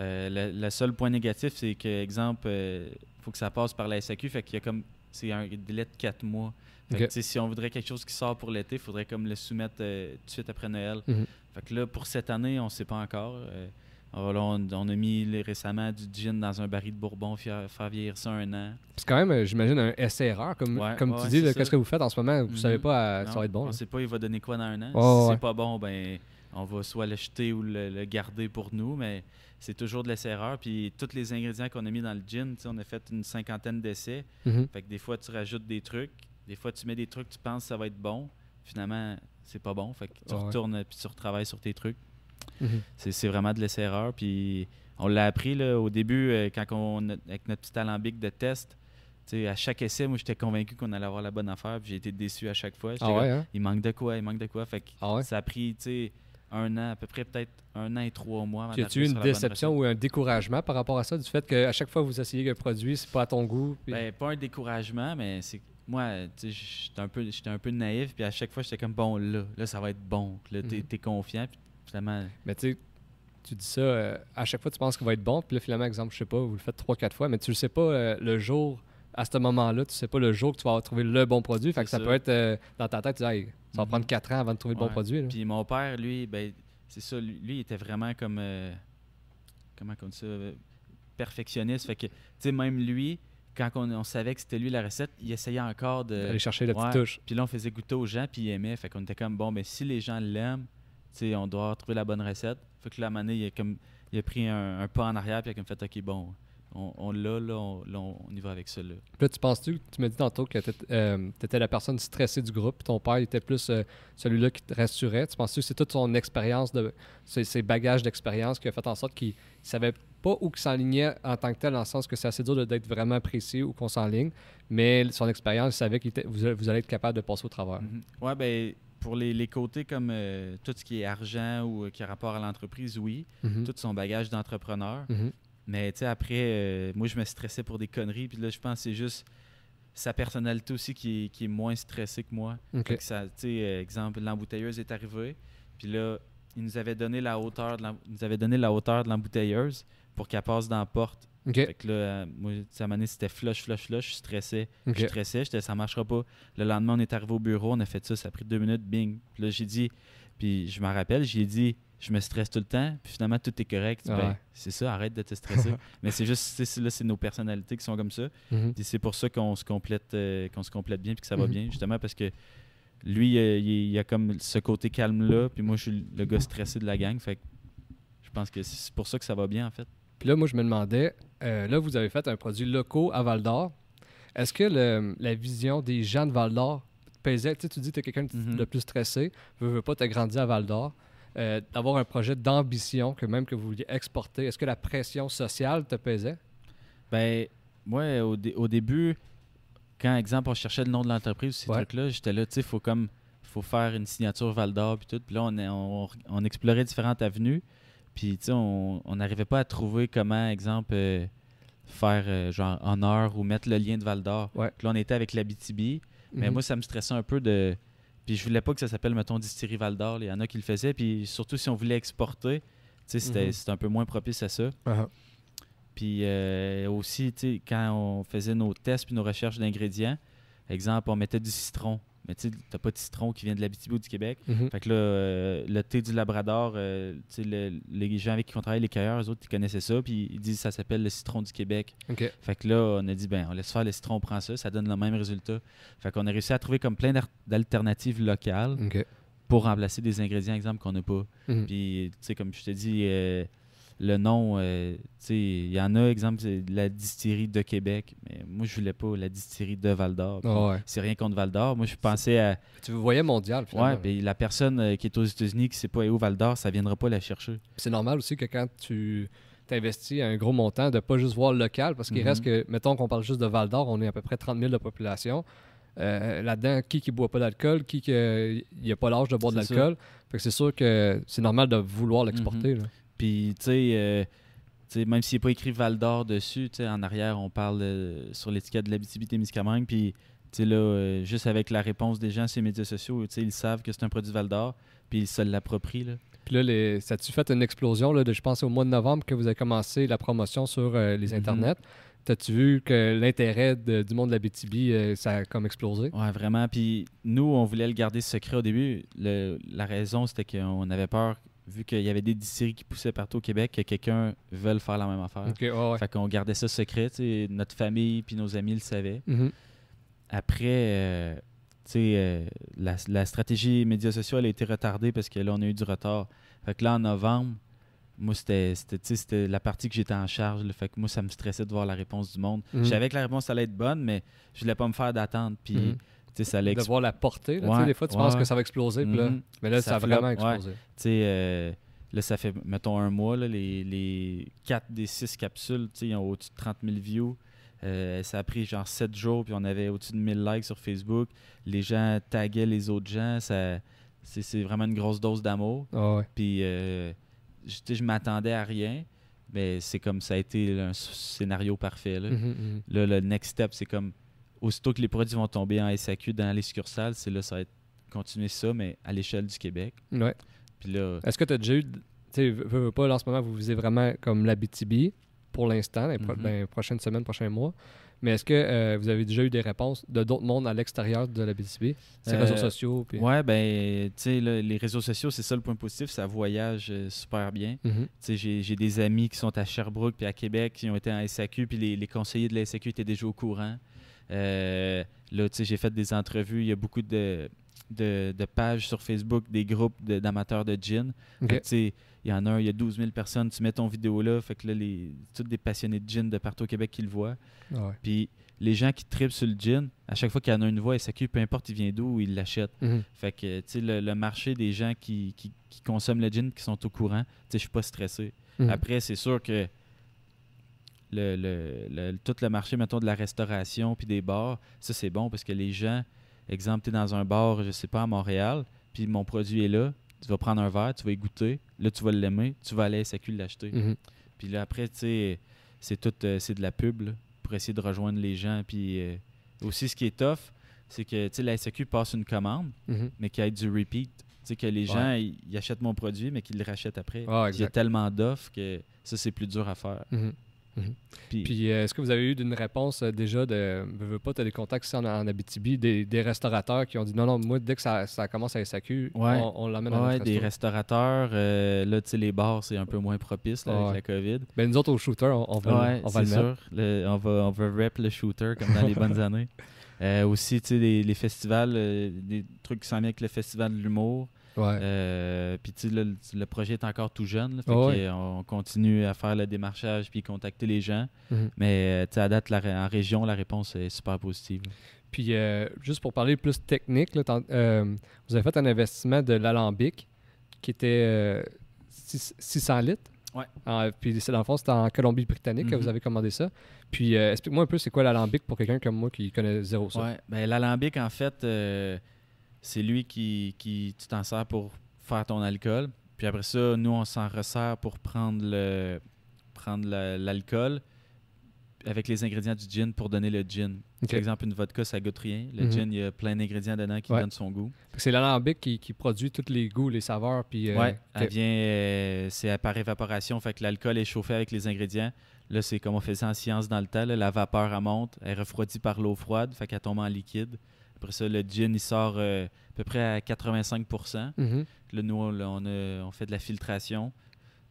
Euh, le, seul point négatif, c'est que, exemple, il faut que ça passe par la SAQ, fait qu'il y a comme. C'est un délai de 4 mois. Fait que, si on voudrait quelque chose qui sort pour l'été, il faudrait comme le soumettre euh, tout de suite après Noël. Mhm. Fait que là, pour cette année, on ne sait pas encore. Euh, alors on, on a mis les- récemment du gin dans un baril de bourbon, faire, vieillir ça un an. C'est quand même, euh, j'imagine, un essai-erreur, comme, Ouais, comme ouais, tu dis. Qu'est-ce que vous faites en ce moment? Vous Mhm. savez pas, euh, ça Non, va être bon. On là. sait pas, il va donner quoi dans un an. Si ouais. c'est pas bon, ben on va soit le jeter ou le, le garder pour nous, mais c'est toujours de l'essai-erreur. Puis tous les ingrédients qu'on a mis dans le gin, on a fait une cinquantaine d'essais. Mhm. Fait que des fois, tu rajoutes des trucs. Des fois, tu mets des trucs, tu penses que ça va être bon. Finalement, c'est pas bon. Fait que tu ouais. retournes puis tu retravailles sur tes trucs. Mhm. C'est c'est vraiment de l'essai-erreur. Puis on l'a appris là, au début, euh, quand on, avec notre petit alambic de test. À chaque essai, moi, j'étais convaincu qu'on allait avoir la bonne affaire. J'ai été déçu à chaque fois. Ah ouais, hein? il manque de quoi, il manque de quoi. Fait que Ah ouais? ça a pris, un an, à peu près peut-être un an et trois mois. eu d'arriver une déception ou un découragement par rapport à ça, du fait qu'à chaque fois que vous essayez un produit, c'est pas à ton goût? puis- Ben, pas un découragement, mais c'est moi, j'étais un peu, j'étais un peu naïf, puis à chaque fois, j'étais comme bon là, là, ça va être bon. Là, t'es, Mhm. confiant, puis finalement, Mais tu tu dis ça, euh, à chaque fois tu penses qu'il va être bon, puis là finalement, exemple, je sais pas, vous le faites trois, quatre fois, mais tu le sais pas euh, le jour, à ce moment-là, tu sais pas le jour que tu vas trouvé le bon produit. Fait que ça, ça. peut être euh, dans ta tête, tu dis, Hey, ça va Mhm. prendre quatre ans avant de trouver le bon produit. Puis mon père, lui, ben, c'est ça, lui, lui, il était vraiment comme, comment comme ça, euh, perfectionniste. Fait que, tu sais, même lui, quand on, on savait que c'était lui la recette, il essayait encore de. Aller chercher la petite touche. Puis là, on faisait goûter aux gens, puis ils aimaient. Fait qu'on était comme, bon, ben si les gens l'aiment, tu sais, on doit trouver la bonne recette. Fait que là, à un moment donné, il a, comme, il a pris un, un pas en arrière, puis il a comme fait, OK, bon, on, on l'a, là, on, là, on y va avec ça. Là. Là, tu penses-tu, tu m'as dit tantôt que tu étais la personne stressée du groupe, ton père était plus euh, celui-là qui te rassurait. Tu penses-tu que c'est toute son expérience, de, ses, ses bagages d'expérience qui a fait en sorte qu'il savait pas où qu'il s'enlignait en tant que tel, dans le sens que c'est assez dur d'être vraiment précis où qu'on s'enligne, mais son expérience, il savait que vous, vous allez être capable de passer au travers. Mhm. Ouais, ben pour les, les côtés comme euh, tout ce qui est argent ou euh, qui a rapport à l'entreprise, oui. Mhm. Tout son bagage d'entrepreneur. Mhm. Mais tu sais, après, euh, moi, je me stressais pour des conneries. Puis là, je pense que c'est juste sa personnalité aussi qui est, qui est moins stressée que moi. Que ça, tu sais, euh, exemple, l'embouteilleuse est arrivée. Puis là, il nous avait donné la hauteur de il nous avait donné la hauteur de l'embouteilleuse pour qu'elle passe dans la porte. OK. Fait que là, euh, moi, à un c'était flush, flush, flush. Je stressais. Je stressais. J'étais, ça marchera pas. Le lendemain, on est arrivé au bureau. On a fait ça. Ça a pris deux minutes. Bing. Puis là, j'ai dit, puis je m'en rappelle, j'ai dit, je me stresse tout le temps. Puis finalement, tout est correct. Ah Ben, c'est ça, arrête de te stresser. Mais c'est juste, là, c'est nos personnalités qui sont comme ça. Mhm. Puis c'est pour ça qu'on se complète, euh, qu'on se complète bien puis que ça va Mhm. bien, justement parce que lui, euh, il, a comme ce côté calme-là, puis moi, je suis le gars stressé de la gang. Fait que je pense que c'est pour ça que ça va bien, en fait. Puis là, moi, je me demandais, euh, là, vous avez fait un produit locaux à Val d'Or. Est-ce que le- la vision des gens de Val d'Or pesait? Tu dis que tu es quelqu'un de- Mhm. de plus stressé, veux, veux pas, tu grandi à Val d'Or. Euh, D'avoir un projet d'ambition, que même que vous vouliez exporter, est-ce que la pression sociale te pesait? Ben, moi, au, dé- au début, quand, exemple, on cherchait le nom de l'entreprise, ces Ouais. trucs-là, j'étais là, tu sais, faut comme, faut faire une signature Val d'Or, puis tout. Puis là, on, est- on, on explorait différentes avenues, puis tu sais, on n'arrivait pas à trouver comment, exemple, euh, faire euh, genre honneur ou mettre le lien de Val d'Or. Ouais. Puis là, on était avec l'Abitibi, mais Mhm. moi, ça me stressait un peu de. Puis je voulais pas que ça s'appelle, mettons, Distillerie Val d'Or. Il y en a qui le faisaient, puis surtout si on voulait exporter, c'était Mhm. c'était un peu moins propice à ça. Ah, Puis euh, aussi, quand on faisait nos tests puis nos recherches d'ingrédients, exemple, on mettait du citron. Mais tu t'as pas de citron qui vient de l'Abitibi ou du Québec. mhm. Fait que là, euh, le thé du Labrador, euh, le- les gens avec qui on travaille, les cueilleurs, eux autres, ils connaissaient ça. Puis ils disent que ça s'appelle le citron du Québec. Fait que là, on a dit, ben, on laisse faire le citron, on prend ça, ça donne le même résultat. Fait qu'on a réussi à trouver comme plein d'alternatives locales pour remplacer des ingrédients, exemple, qu'on n'a pas. Mhm. Puis, tu sais, comme je te dis, euh, le nom, euh, tu sais, il y en a, exemple, c'est la distillerie de Québec. Mais moi, je voulais pas la distillerie de Val d'Or. Ah ouais. C'est rien contre Val d'Or. Moi, je pensais à. Tu voyais mondial, finalement. Ouais, puis la personne euh, qui est aux États-Unis, qui sait pas où Val d'Or, ça viendra pas la chercher. C'est normal aussi que quand tu t'investis un gros montant, de pas juste voir le local, parce qu'il Mhm. reste que, mettons qu'on parle juste de Val d'Or, on est à peu près 30 000 de population. Euh, Là-dedans, qui qui boit pas d'alcool, qui qui il n'y a pas l'âge de boire de l'alcool. Fait que c'est sûr que c'est normal de vouloir l'exporter. là. Puis, tu sais, euh, tu sais, même s'il n'est pas écrit Val d'Or dessus, tu sais, en arrière, on parle euh, sur l'étiquette de l'Abitibi-Témiscamingue. Puis, tu sais, là, euh, juste avec la réponse des gens sur les médias sociaux, tu sais, ils savent que c'est un produit Val d'Or, puis ils se l'approprient, là. Puis là, les, ça a-tu fait une explosion? Là, de, je pense au mois de novembre que vous avez commencé la promotion sur les Mhm. internets? T'as-tu vu que l'intérêt du monde de la BTB, ça a comme explosé? Ouais, vraiment. Puis nous, on voulait le garder secret au début. Le- la raison, c'était qu'on avait peur, vu qu'il y avait des distilleries qui poussaient partout au Québec, que quelqu'un veuille faire la même affaire. Ouais. Fait qu'on gardait ça secret. Notre famille puis nos amis le savaient. Mhm. Après, euh, tu sais, euh, la, la stratégie médias sociaux elle a été retardée parce que là, on a eu du retard. Fait que là, en novembre, moi, c'était la partie que j'étais en charge. là. Fait que moi, ça me stressait de voir la réponse du monde. Mhm. Je savais que la réponse allait être bonne, mais je voulais pas me faire d'attente. Puis, Mhm. Ça allait De voir la portée. là, Ouais, des fois, tu ouais, penses que ça va exploser. là- Mhm. mais là, Ça ça, a vraiment explosé. Tu sais, euh, là, ça fait, mettons, un mois, là, les, les 4 des 6 capsules, tu sais, ils ont au-dessus de 30 000 views. Euh, ça a pris genre 7 jours, puis on avait au-dessus de 1000 likes sur Facebook. Les gens taguaient les autres gens. Ça, c'est, vraiment une grosse dose d'amour. Ah ouais. Puis, euh, je, je m'attendais à rien, mais c'est comme ça a été un scénario parfait. Là, Mhm, mhm. Là, le next step, c'est comme, aussitôt que les produits vont tomber en SAQ dans les succursales, c'est là, ça va être continuer ça, mais à l'échelle du Québec. Ouais. Puis là, Est-ce que tu as déjà eu. Tu sais, veux, veux pas, là, en ce moment, vous visez vraiment comme la BTB pour l'instant, les pro- Mhm. dans les prochaines semaines, prochains mois. Mais est-ce que euh, vous avez déjà eu des réponses de d'autres mondes à l'extérieur de la BTB? Ces Euh, réseaux sociaux? Puis... Ouais, ben, tu sais, les réseaux sociaux, c'est ça le point positif, ça voyage euh, super bien. Mhm. Tu sais, j'ai j'ai des amis qui sont à Sherbrooke puis à Québec qui ont été en SAQ, puis les, les conseillers de la SAQ étaient déjà au courant. Euh, là, tu sais, j'ai fait des entrevues, il y a beaucoup de... de, de pages sur Facebook, des groupes de- d'amateurs de, gin. Ok. Fait que, tu sais, il y en a un, il y a 12 000 personnes, tu mets ton vidéo là, fait que là, les, tous des passionnés de gin de partout au Québec qui le voient. Ouais. Puis les gens qui tripent sur le gin, à chaque fois qu'il y en a une voix SAQ, peu importe il vient d'où, ils l'achètent. Mhm. Fait que, tu sais, le, le marché des gens qui, qui, qui consomment le gin, qui sont au courant, tu sais, je suis pas stressé. Mhm. Après, c'est sûr que le, le- le- tout le marché, mettons, de la restauration puis des bars, ça, c'est bon parce que les gens, exemple, tu es dans un bar, je sais pas, à Montréal, puis mon produit est là, tu vas prendre un verre, tu vas y goûter, là, tu vas l'aimer, tu vas aller à SAQ l'acheter. Mhm. Puis là, après, tu sais, c'est tout, euh, c'est de la pub là, pour essayer de rejoindre les gens. Puis euh, aussi, ce qui est tough, c'est que, tu sais, la SAQ passe une commande, Mhm. mais qu'il y ait du repeat. Tu sais, que les Ouais. gens, ils, ils achètent mon produit, mais qu'ils le rachètent après. Ouais, Il y a tellement d'offres que ça, c'est plus dur à faire. Mhm. Puis, Puis, euh, est-ce que vous avez eu une réponse euh, déjà de. Veux, veux pas, tu as des contacts ici en, en Abitibi, des, des restaurateurs qui ont dit non, non, moi, dès que ça, ça commence à SAQ, Ouais. on, on l'amène à notre des restaurateurs, euh, là, tu sais, les bars, c'est un peu moins propice là, Ouais. avec la COVID. Ben, nous autres, au shooter, on, on va, on va le mettre. sûr. Le- on, va, on va rep le shooter comme dans les bonnes années. Aussi, tu sais, les, les festivals, des trucs qui s'en viennent avec le festival de l'humour. Ouais. Euh, puis, tu sais, le, le projet est encore tout jeune. là, fait ouais. que, euh, on continue à faire le démarchage puis contacter les gens. Mhm. Mais, euh, à date, la en région, la réponse est super positive. Puis, euh, juste pour parler plus technique, là, euh, vous avez fait un investissement de l'alambic qui était euh, six- 600 litres. Ouais. Ah, puis, c'est dans le fond, c'était en Colombie-Britannique que Mhm. vous avez commandé ça. Puis, euh, explique-moi un peu, c'est quoi l'alambic pour quelqu'un comme moi qui connaît zéro ça? Ouais, ben, l'alambic, en fait, euh, c'est lui qui, qui tu t'en sers pour faire ton alcool. Puis après ça, nous, on s'en resserre pour prendre le prendre la- l'alcool avec les ingrédients du gin pour donner le gin. Par exemple, une vodka, ça goûte rien. Le Mhm. gin, il y a plein d'ingrédients dedans qui Ouais. donnent son goût. C'est l'alambic qui, qui produit tous les goûts, les saveurs. Puis, euh, ouais, ok. elle vient, euh, c'est par évaporation. Fait que l'alcool est chauffé avec les ingrédients. Là, c'est comme on faisait en science dans le temps. là, la vapeur, elle monte, elle est refroidie par l'eau froide, fait qu'elle tombe en liquide. Après ça, le gin, il sort euh, à peu près à 85 Mhm. Là, nous, on, on a- on fait de la filtration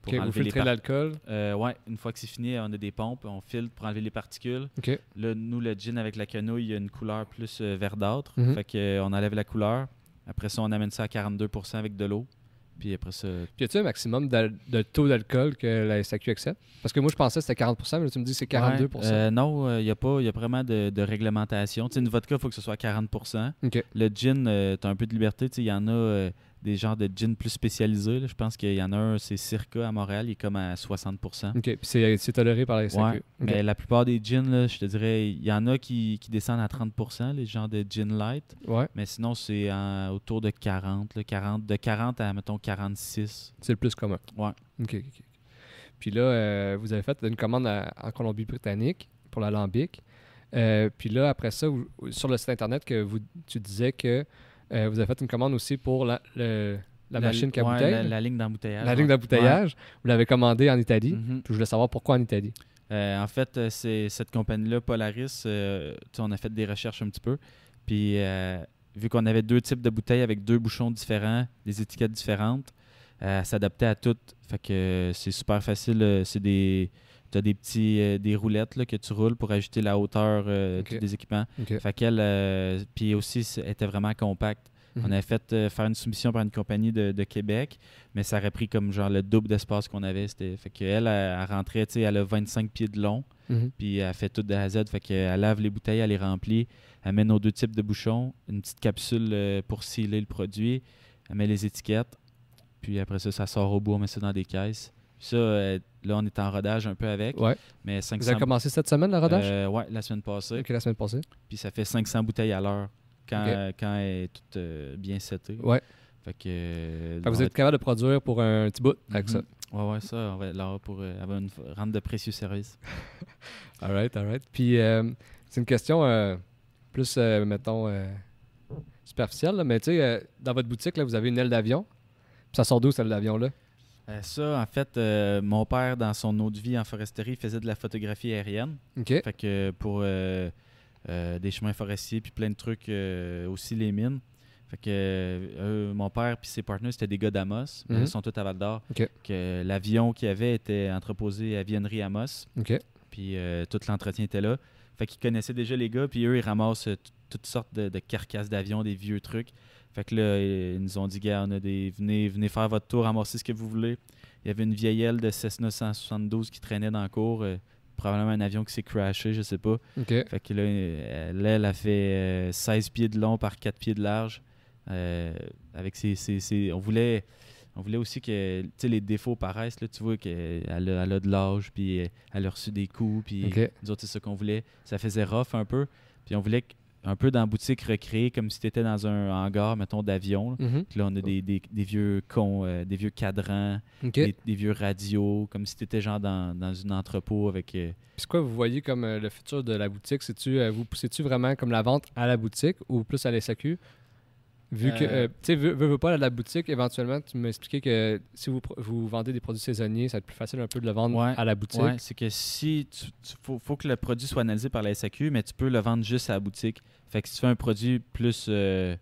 pour vous enlever les filtrez par- l'alcool? Euh, ouais, une fois que c'est fini, on a des pompes, on filtre pour enlever les particules. Là, nous, le gin avec la quenouille, il y a une couleur plus euh, verdâtre. Mhm. Fait que, euh, on enlève la couleur. Après ça, on amène ça à 42% avec de l'eau. Puis après ça, Puis, y a-tu un maximum d'al- de, taux d'alcool que la SAQ accepte? Parce que moi, je pensais que c'était 40% mais là, tu me dis que c'est 42 Ouais, euh, non, il n'y a pas y a vraiment de, de réglementation. Tu sais, une vodka, il faut que ce soit 40 OK. Le gin, tu as un peu de liberté. Tu sais, Il y en a euh, des genres de gin plus spécialisés. là. Je pense qu'il y en a un, c'est Circa à Montréal, il est comme à 60% OK. Puis, c'est toléré par la SAQ. Ouais, OK. mais la plupart des gins, là, je te dirais, il y en a qui, qui descendent à 30% les genres de gin light. Ouais, Mais sinon, c'est en- autour de 40, là, 40. De 40 à, mettons, 46. c'est le plus commun. Ouais. OK. ok, ok. Puis là, euh, vous avez fait une commande à- en Colombie-Britannique pour l'alambic. Euh, puis là, après ça, vous- sur le site Internet, que vous, tu disais que euh, vous avez fait une commande aussi pour la, le- la machine qui ouais. La, La, la ligne d'embouteillage. ligne ouais. d'embouteillage. Vous l'avez commandée en Italie. Mhm. Puis je voulais savoir pourquoi en Italie. Euh, en fait, euh, c'est cette compagnie-là, Polaris, euh, on a fait des recherches un petit peu. Puis, vu qu'on avait deux types de bouteilles avec deux bouchons différents, des étiquettes différentes, s'adaptait à toutes. Fait que c'est super facile. c'est des. Tu as des petits euh, des roulettes là, que tu roules pour ajouter la hauteur euh, des équipements. Fait qu'elle, euh, puis aussi, elle était vraiment compacte. Mhm. On avait fait faire une soumission par une compagnie de, de Québec, mais ça aurait pris comme genre le double d'espace qu'on avait. C'était, fait qu'elle, elle, elle rentrait, tu sais, elle a 25 pieds de long, Mhm. puis elle fait tout de A à Z. Fait qu'elle lave les bouteilles, elle les remplit, elle met nos deux types de bouchons, une petite capsule pour sealer le produit, elle met les étiquettes, puis après ça, ça sort au bout, on met ça dans des caisses. Puis ça, euh, là, on est en rodage un peu avec, Ouais. mais Vous 500... avez commencé cette semaine, le rodage? Euh, ouais, la semaine passée. OK, la semaine passée. Puis ça fait 500 bouteilles à l'heure quand, euh, quand elle est toute euh, bien setée. Ouais. Fait que. Fait vous êtes capable de produire pour un petit bout avec Mhm. ça? Ouais, ouais, ça, on va être là pour avoir une rendre de précieux services. All right, all right. Puis, c'est une question plus, mettons, superficielle, là, mais tu sais, dans votre boutique, là, vous avez une aile d'avion. Puis ça sort d'où, cette aile d'avion-là? Euh, ça, en fait, euh, mon père, dans son autre vie en foresterie, faisait de la photographie aérienne. Fait que pour euh, des chemins forestiers, puis plein de trucs, aussi les mines. Fait que mon père puis ses partenaires, c'était des gars d'Amos. mais Mhm. Ils sont tous à Val d'Or. Que l'avion qu'il y avait était entreposé à Viennerie Amos. Puis tout l'entretien était là. Fait qu'ils connaissaient déjà les gars, puis eux, ils ramassent toutes sortes de, de carcasses d'avions, des vieux trucs. Fait que là, ils nous ont dit, gars, on a des. Venez, venez faire votre tour, ramasser ce que vous voulez. Il y avait une vieille aile de Cessna 172 qui traînait dans le cours. euh, probablement un avion qui s'est crashé, je sais pas. Fait que là, elle, elle a fait euh, 16 pieds de long par 4 pieds de large. Euh, avec ses, ses- ses- on voulait on voulait aussi que les défauts paraissent là, tu vois qu'elle a, elle a de l'âge puis euh, elle a reçu des coups puis OK. nous autres c'est ça qu'on voulait ça faisait rough un peu puis on voulait que- un peu dans la boutique recréer comme si tu étais dans un hangar mettons d'avion là. Mhm. Là on a des, des- des vieux cons euh, des vieux cadrans des, des vieux radios comme si tu étais genre dans, dans un entrepôt avec euh, Puis c'est quoi vous voyez comme euh, le futur de la boutique? C'est-tu, euh, vous poussez-tu vraiment comme la vente à la boutique ou plus à la SAQ? Vu que, Euh, euh, tu sais, veux, veux, veux pas à la boutique, éventuellement, tu m'expliquais que si vous, vous vendez des produits saisonniers, ça va être plus facile un peu de le vendre Ouais, à la boutique. Ouais, c'est que si tu, tu- faut, faut que le produit soit analysé par la SAQ, mais tu peux le vendre juste à la boutique. Fait que si tu fais un produit plus euh,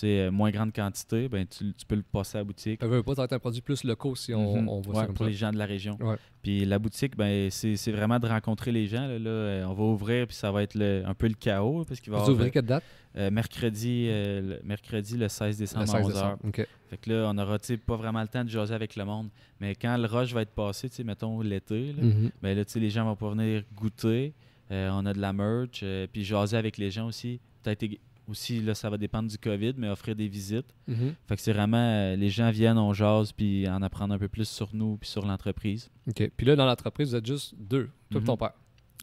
sais, euh, moins grande quantité, ben tu, tu peux le passer à la boutique. Ça veut pas, être un produit plus locaux si on, Mhm. on voit Ouais, ça comme pour ça. les gens de la région. Ouais. Puis la boutique, ben c'est vraiment de rencontrer les gens. Là, là. Euh, on va ouvrir, puis ça va être le- un peu le chaos, parce qu'il va Vous avoir ouvrez quelle date? euh, mercredi, euh, le, mercredi le 16 Le décembre 16 à 11h. décembre. OK. Fait que là, on aura tu sais, pas vraiment le temps de jaser avec le monde. Mais quand le rush va être passé, mettons l'été, là, Mhm. ben là, les gens vont pouvoir venir goûter. Euh, on a de la merch, puis jaser avec les gens aussi. Peut-être aussi, là, ça va dépendre du COVID, mais offrir des visites. Mhm. Fait que c'est vraiment, euh, les gens viennent, on jase, puis en apprendre un peu plus sur nous, puis sur l'entreprise. OK. Puis là, dans l'entreprise, vous êtes juste deux, toi et Mhm. ton père.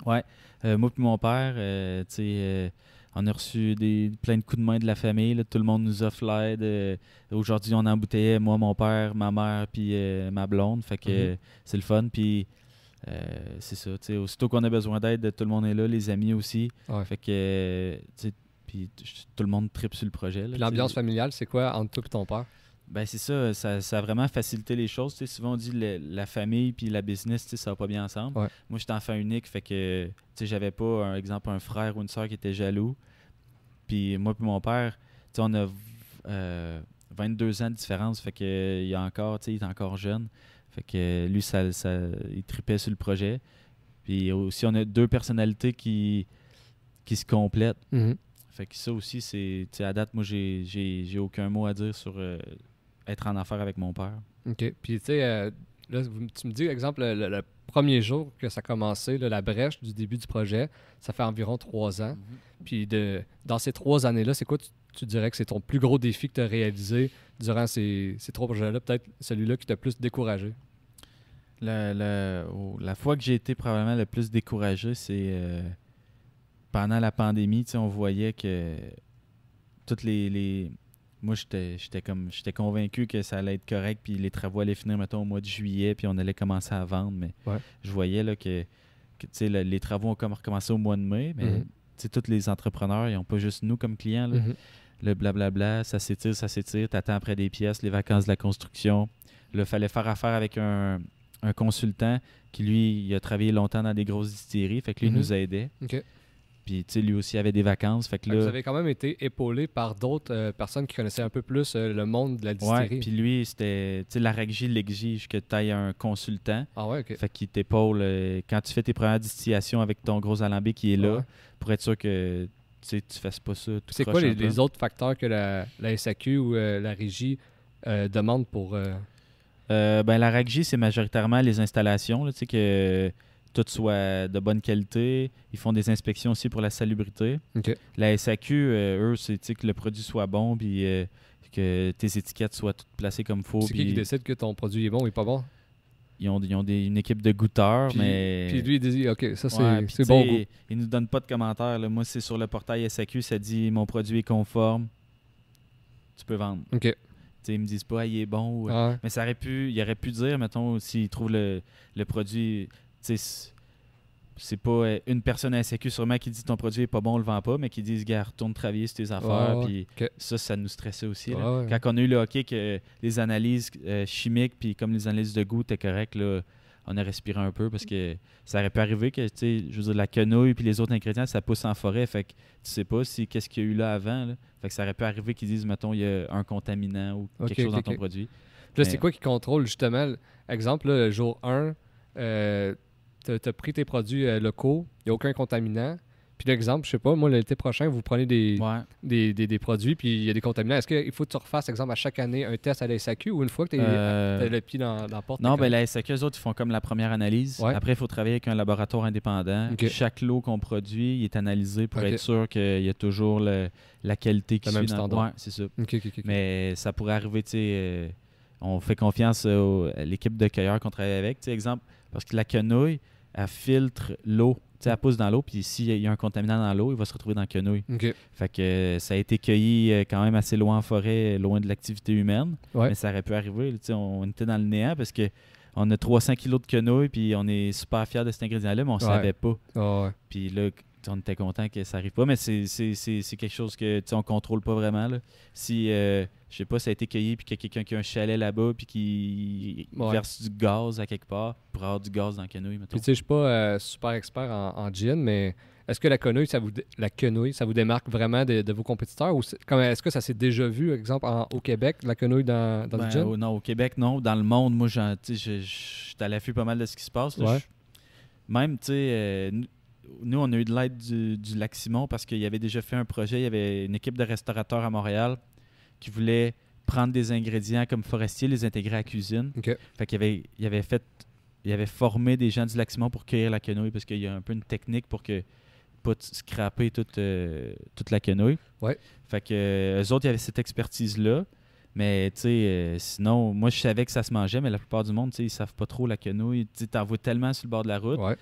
Ouais. Euh, moi puis mon père, euh, tu sais, on a reçu des, plein de coups de main de la famille. là. Tout le monde nous offre l'aide. Aujourd'hui, on embouteillait moi, mon père, ma mère, puis ma blonde. Fait que Mhm. c'est le fun. Puis c'est ça. tu sais, Aussitôt qu'on a besoin d'aide, tout le monde est là, les amis aussi. Ouais. Fait que, puis tout le monde tripe sur le projet. l'ambiance familiale, c'est quoi entre toi et ton père? Ben c'est ça, ça, ça a vraiment facilité les choses. souvent on dit le- la famille puis la business, ça va pas bien ensemble. Ouais. Moi j'étais enfant unique, fait que j'avais pas un exemple un frère ou une soeur qui était jaloux. Puis moi puis mon père, on a euh, 22 ans de différence, fait que il a encore, il est encore jeune. Fait que lui ça, ça il tripait sur le projet. Puis aussi on a deux personnalités qui qui se complètent. Mhm. Fait que ça aussi, c'est. À date, moi, j'ai, j'ai, j'ai aucun mot à dire sur euh, être en affaire avec mon père. OK. Puis, tu sais, euh, là, tu me dis, exemple, le, le- le premier jour que ça a commencé, là, la brèche du début du projet, ça fait environ trois ans. Puis, de, dans ces trois années-là, c'est quoi tu, tu dirais que c'est ton plus gros défi que tu as réalisé durant ces, ces trois projets-là? Peut-être celui-là qui t'a plus découragé? La, la- oh, la fois que j'ai été probablement le plus découragé, c'est euh, pendant la pandémie. On voyait que toutes les. les- moi, j'étais, j'étais comme j'étais convaincu que ça allait être correct, puis les travaux allaient finir, mettons, au mois de juillet, puis on allait commencer à vendre. Mais Ouais. je voyais là, que, le- les travaux ont comme recommencé au mois de mai, mais Mhm. sais, tous les entrepreneurs, ils n'ont pas juste nous comme clients. là. Mhm. le blablabla, ça s'étire, ça s'étire, t'attends après des pièces, les vacances de la construction. Là, fallait faire affaire avec un, un consultant qui, lui, il a travaillé longtemps dans des grosses distilleries, fait que lui, il Mhm. nous aidait. Puis, tu sais, lui aussi avait des vacances, fait que Fait que là... Vous avez quand même été épaulé par d'autres euh, personnes qui connaissaient un peu plus euh, le monde de la distillerie. puis lui, c'était... Tu sais, la RAGJ l'exige que tu ailles un consultant, Ah ouais, OK. fait qu'il t'épaule euh, quand tu fais tes premières distillations avec ton gros alambic qui est là, Ouais. pour être sûr que tu tu fasses pas ça tout C'est quoi les, autres facteurs que la, la SAQ ou la régie demande pour... ben, la RAGJ, c'est majoritairement les installations, là, tu sais, que tout soit de bonne qualité. Ils font des inspections aussi pour la salubrité. La SAQ, euh, eux, c'est que le produit soit bon, puis euh, que tes étiquettes soient toutes placées comme faut. C'est qui qui décide que ton produit est bon ou pas bon? Ils ont, ils ont des- une équipe de goûteurs, Puis- mais... Puis lui, il dit, OK, ça, c'est Ouais, bon goût. Ils nous donnent pas de commentaires. là. Moi, c'est sur le portail SAQ, ça dit « Mon produit est conforme. Tu peux vendre. » OK. Tu sais, Ils me disent pas « Ah, il est bon. Ouais. Mais ça aurait pu, il aurait pu dire, mettons, s'il trouve le, le produit, c'est- pas euh, une personne à SAQ sûrement qui dit ton produit est pas bon, on le vend pas, mais qui dit, gars, retourne travailler sur tes affaires. Ouais, Puis ça, ça nous stressait aussi. là. Ouais, ouais. Quand on a eu le hockey, que les analyses euh, chimiques, puis comme les analyses de goût étaient correctes, là, on a respiré un peu parce que ça aurait pu arriver que, tu sais, je veux dire, la quenouille puis les autres ingrédients, ça pousse en forêt. Fait que tu sais pas si qu'est-ce qu'il y a eu là avant. là. Fait que ça aurait pu arriver qu'ils disent, mettons, il y a un contaminant ou quelque chose dans ton produit. Puis là, c'est quoi qui contrôle justement? Exemple, là, le jour 1, euh, tu as, pris tes produits euh, locaux, il n'y a aucun contaminant. Puis l'exemple, je sais pas, moi, l'été prochain, vous prenez des, Ouais. des, des- des produits, puis il y a des contaminants. Est-ce qu'il faut que tu refasses, exemple, à chaque année un test à la SAQ ou une fois que tu Euh, as le pied dans, dans la porte? Non, ben la SAQ, eux autres, ils font comme la première analyse. Ouais. Après, il faut travailler avec un laboratoire indépendant. Chaque lot qu'on produit, il est analysé pour être sûr qu'il y a toujours le- la qualité qui Le suit même dans- standard. Ouais, c'est ça. Mais ça pourrait arriver, tu sais, euh, on fait confiance euh, à l'équipe de cueilleurs qu'on travaille avec. Tu sais, exemple, parce que la quenouille, elle filtre l'eau. Tu sais, elle pousse dans l'eau, puis s'il y a un contaminant dans l'eau, il va se retrouver dans la quenouille. Fait que euh, ça a été cueilli euh, quand même assez loin en forêt, loin de l'activité humaine. Ouais. Mais ça aurait pu arriver. tu sais, on était dans le néant parce que on a 300 kilos de quenouille, puis on est super fiers de cet ingrédient-là, mais on Ouais. savait pas. Ouais. Puis là, on était content que ça arrive pas, mais c'est- quelque chose que on contrôle pas vraiment. Là. Si, euh, je sais pas, ça a été cueilli, puis qu'il y a quelqu'un qui a un chalet là-bas, puis qui Ouais. verse du gaz à quelque part pour avoir du gaz dans la quenouille, mettons. Puis tu sais, je suis pas euh, super expert en, en gin, mais est-ce que la quenouille, ça vous, la quenouille, ça vous démarque vraiment de, de vos compétiteurs ou comme est-ce que ça s'est déjà vu, par exemple, en- au Québec, la quenouille dans, dans Ben, le gin? au, non, au Québec, non. Dans le monde, moi, je suis à l'affût pas mal de ce qui se passe. là. Ouais. Je- même, tu sais, euh, nous- on a eu de l'aide du, du Lac Simon parce qu'il y avait déjà fait un projet. Il y avait une équipe de restaurateurs à Montréal qui voulait prendre des ingrédients comme forestier, les intégrer à la cuisine. Fait qu'il avait, il avait fait, il avait formé des gens du Lac Simon pour cueillir la quenouille parce qu'il y a un peu une technique pour que pas scraper toute, euh, toute la quenouille. Ouais. Fait que euh, eux autres, il y avait cette expertise-là. Mais tu sais, euh, sinon, moi je savais que ça se mangeait, mais la plupart du monde, tu sais, ils savent pas trop la quenouille. Tu t'en vois tellement sur le bord de la route, Ouais.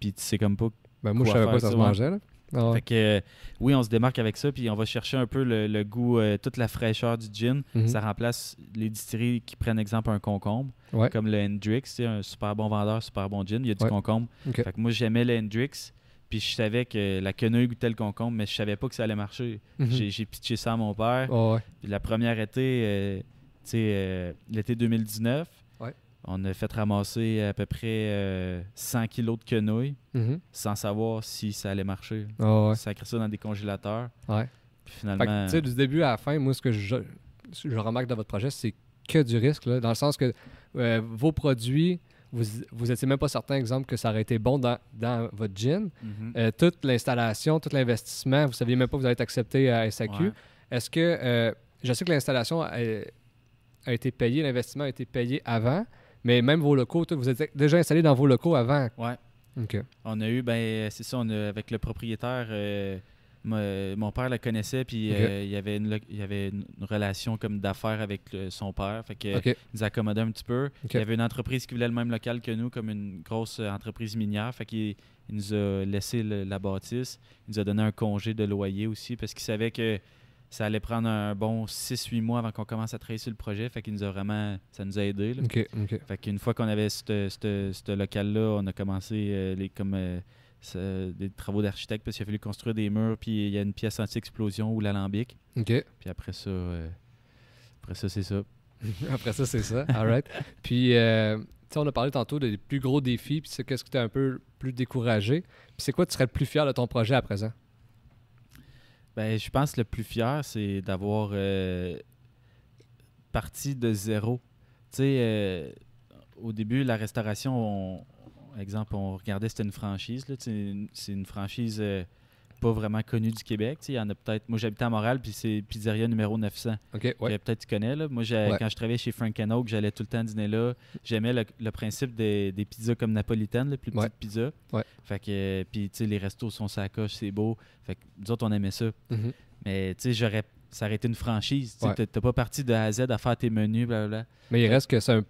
puis tu sais comme pas. Ben, moi, je savais pas que ça se mangeait. Là. Ah. Fait que euh, oui, on se démarque avec ça, puis on va chercher un peu le, le goût, euh, toute la fraîcheur du gin. Mhm. Ça remplace les distilleries qui prennent exemple un concombre, Ouais. comme le Hendrix, c'est un super bon vendeur, super bon gin. Il y a du Ouais. concombre. Fait que moi j'aimais le Hendrix, puis je savais que la quenouille goûtait le concombre, mais je savais pas que ça allait marcher. Mhm. J'ai j'ai pitché ça à mon père. Ah ouais. La première été, euh, tu sais, l'été 2019, Ouais. On a fait ramasser à peu près euh, 100 kilos de quenouilles Mhm. sans savoir si ça allait marcher. Ah ouais. Sacré ça dans des congélateurs. Ouais. Puis Fait finalement. tu sais, du début à la fin, moi, ce que je, je remarque dans votre projet, c'est que du risque, là, dans le sens que euh, vos produits, vous, vous étiez même pas certain, exemple, que ça aurait été bon dans, dans votre gin. Mhm. Euh, toute l'installation, tout l'investissement, vous saviez même pas que vous allez être accepté à SAQ. Ouais. Est-ce que, euh, je sais que l'installation a, a été payée, l'investissement a été payé avant, mais même vos locaux, tout, vous êtes déjà installé dans vos locaux avant. Ouais. OK. On a eu, ben, c'est ça, on a, avec le propriétaire, euh, mo- mon père le connaissait, puis euh, il, y avait une, il avait une relation comme d'affaires avec le- son père. Fait que, il nous accommodait un petit peu. Il y avait une entreprise qui voulait le même local que nous, comme une grosse euh, entreprise minière. Fait qu'il il nous a laissé le- la bâtisse. Il nous a donné un congé de loyer aussi, parce qu'il savait que ça allait prendre un bon 6-8 mois avant qu'on commence à travailler sur le projet. Fait qu'il nous a vraiment. Ça nous a aidés. là. OK. OK. Fait qu'une fois qu'on avait ce local-là, on a commencé euh, les, comme, euh, ce- des travaux d'architecte parce qu'il a fallu construire des murs, puis il y a une pièce anti-explosion ou l'alambic. Puis après ça, euh, après ça, c'est ça. Après ça, c'est ça. All right. Puis, euh, tu sais, on a parlé tantôt des plus gros défis, puis c'est qu'est-ce que tu es un peu plus découragé. Puis c'est quoi tu serais le plus fier de ton projet à présent? Ben, je pense que le plus fier, c'est d'avoir euh, parti de zéro. Tu sais, euh, au début, la restauration, on, exemple, on regardait, c'était une franchise. C'est une franchise euh, pas vraiment connue du Québec. Il y en a peut-être. Moi, j'habitais à Montréal, puis c'est Pizzeria numéro 900. OK, que ouais. Peut-être tu connais. Là. Moi, Ouais. quand je travaillais chez Frank Oak, j'allais tout le temps dîner là. J'aimais le, le principe des, des pizzas comme napolitaines, les plus Ouais. petites pizzas. Ouais. Fait que, puis, tu sais, les restos sont sacoches, c'est beau. Fait que nous autres, on aimait ça. Mhm. Mais, tu sais, j'aurais. Ça aurait été une franchise. Tu T'as pas parti de A à Z à faire tes menus, blablabla. Mais il reste que c'est un...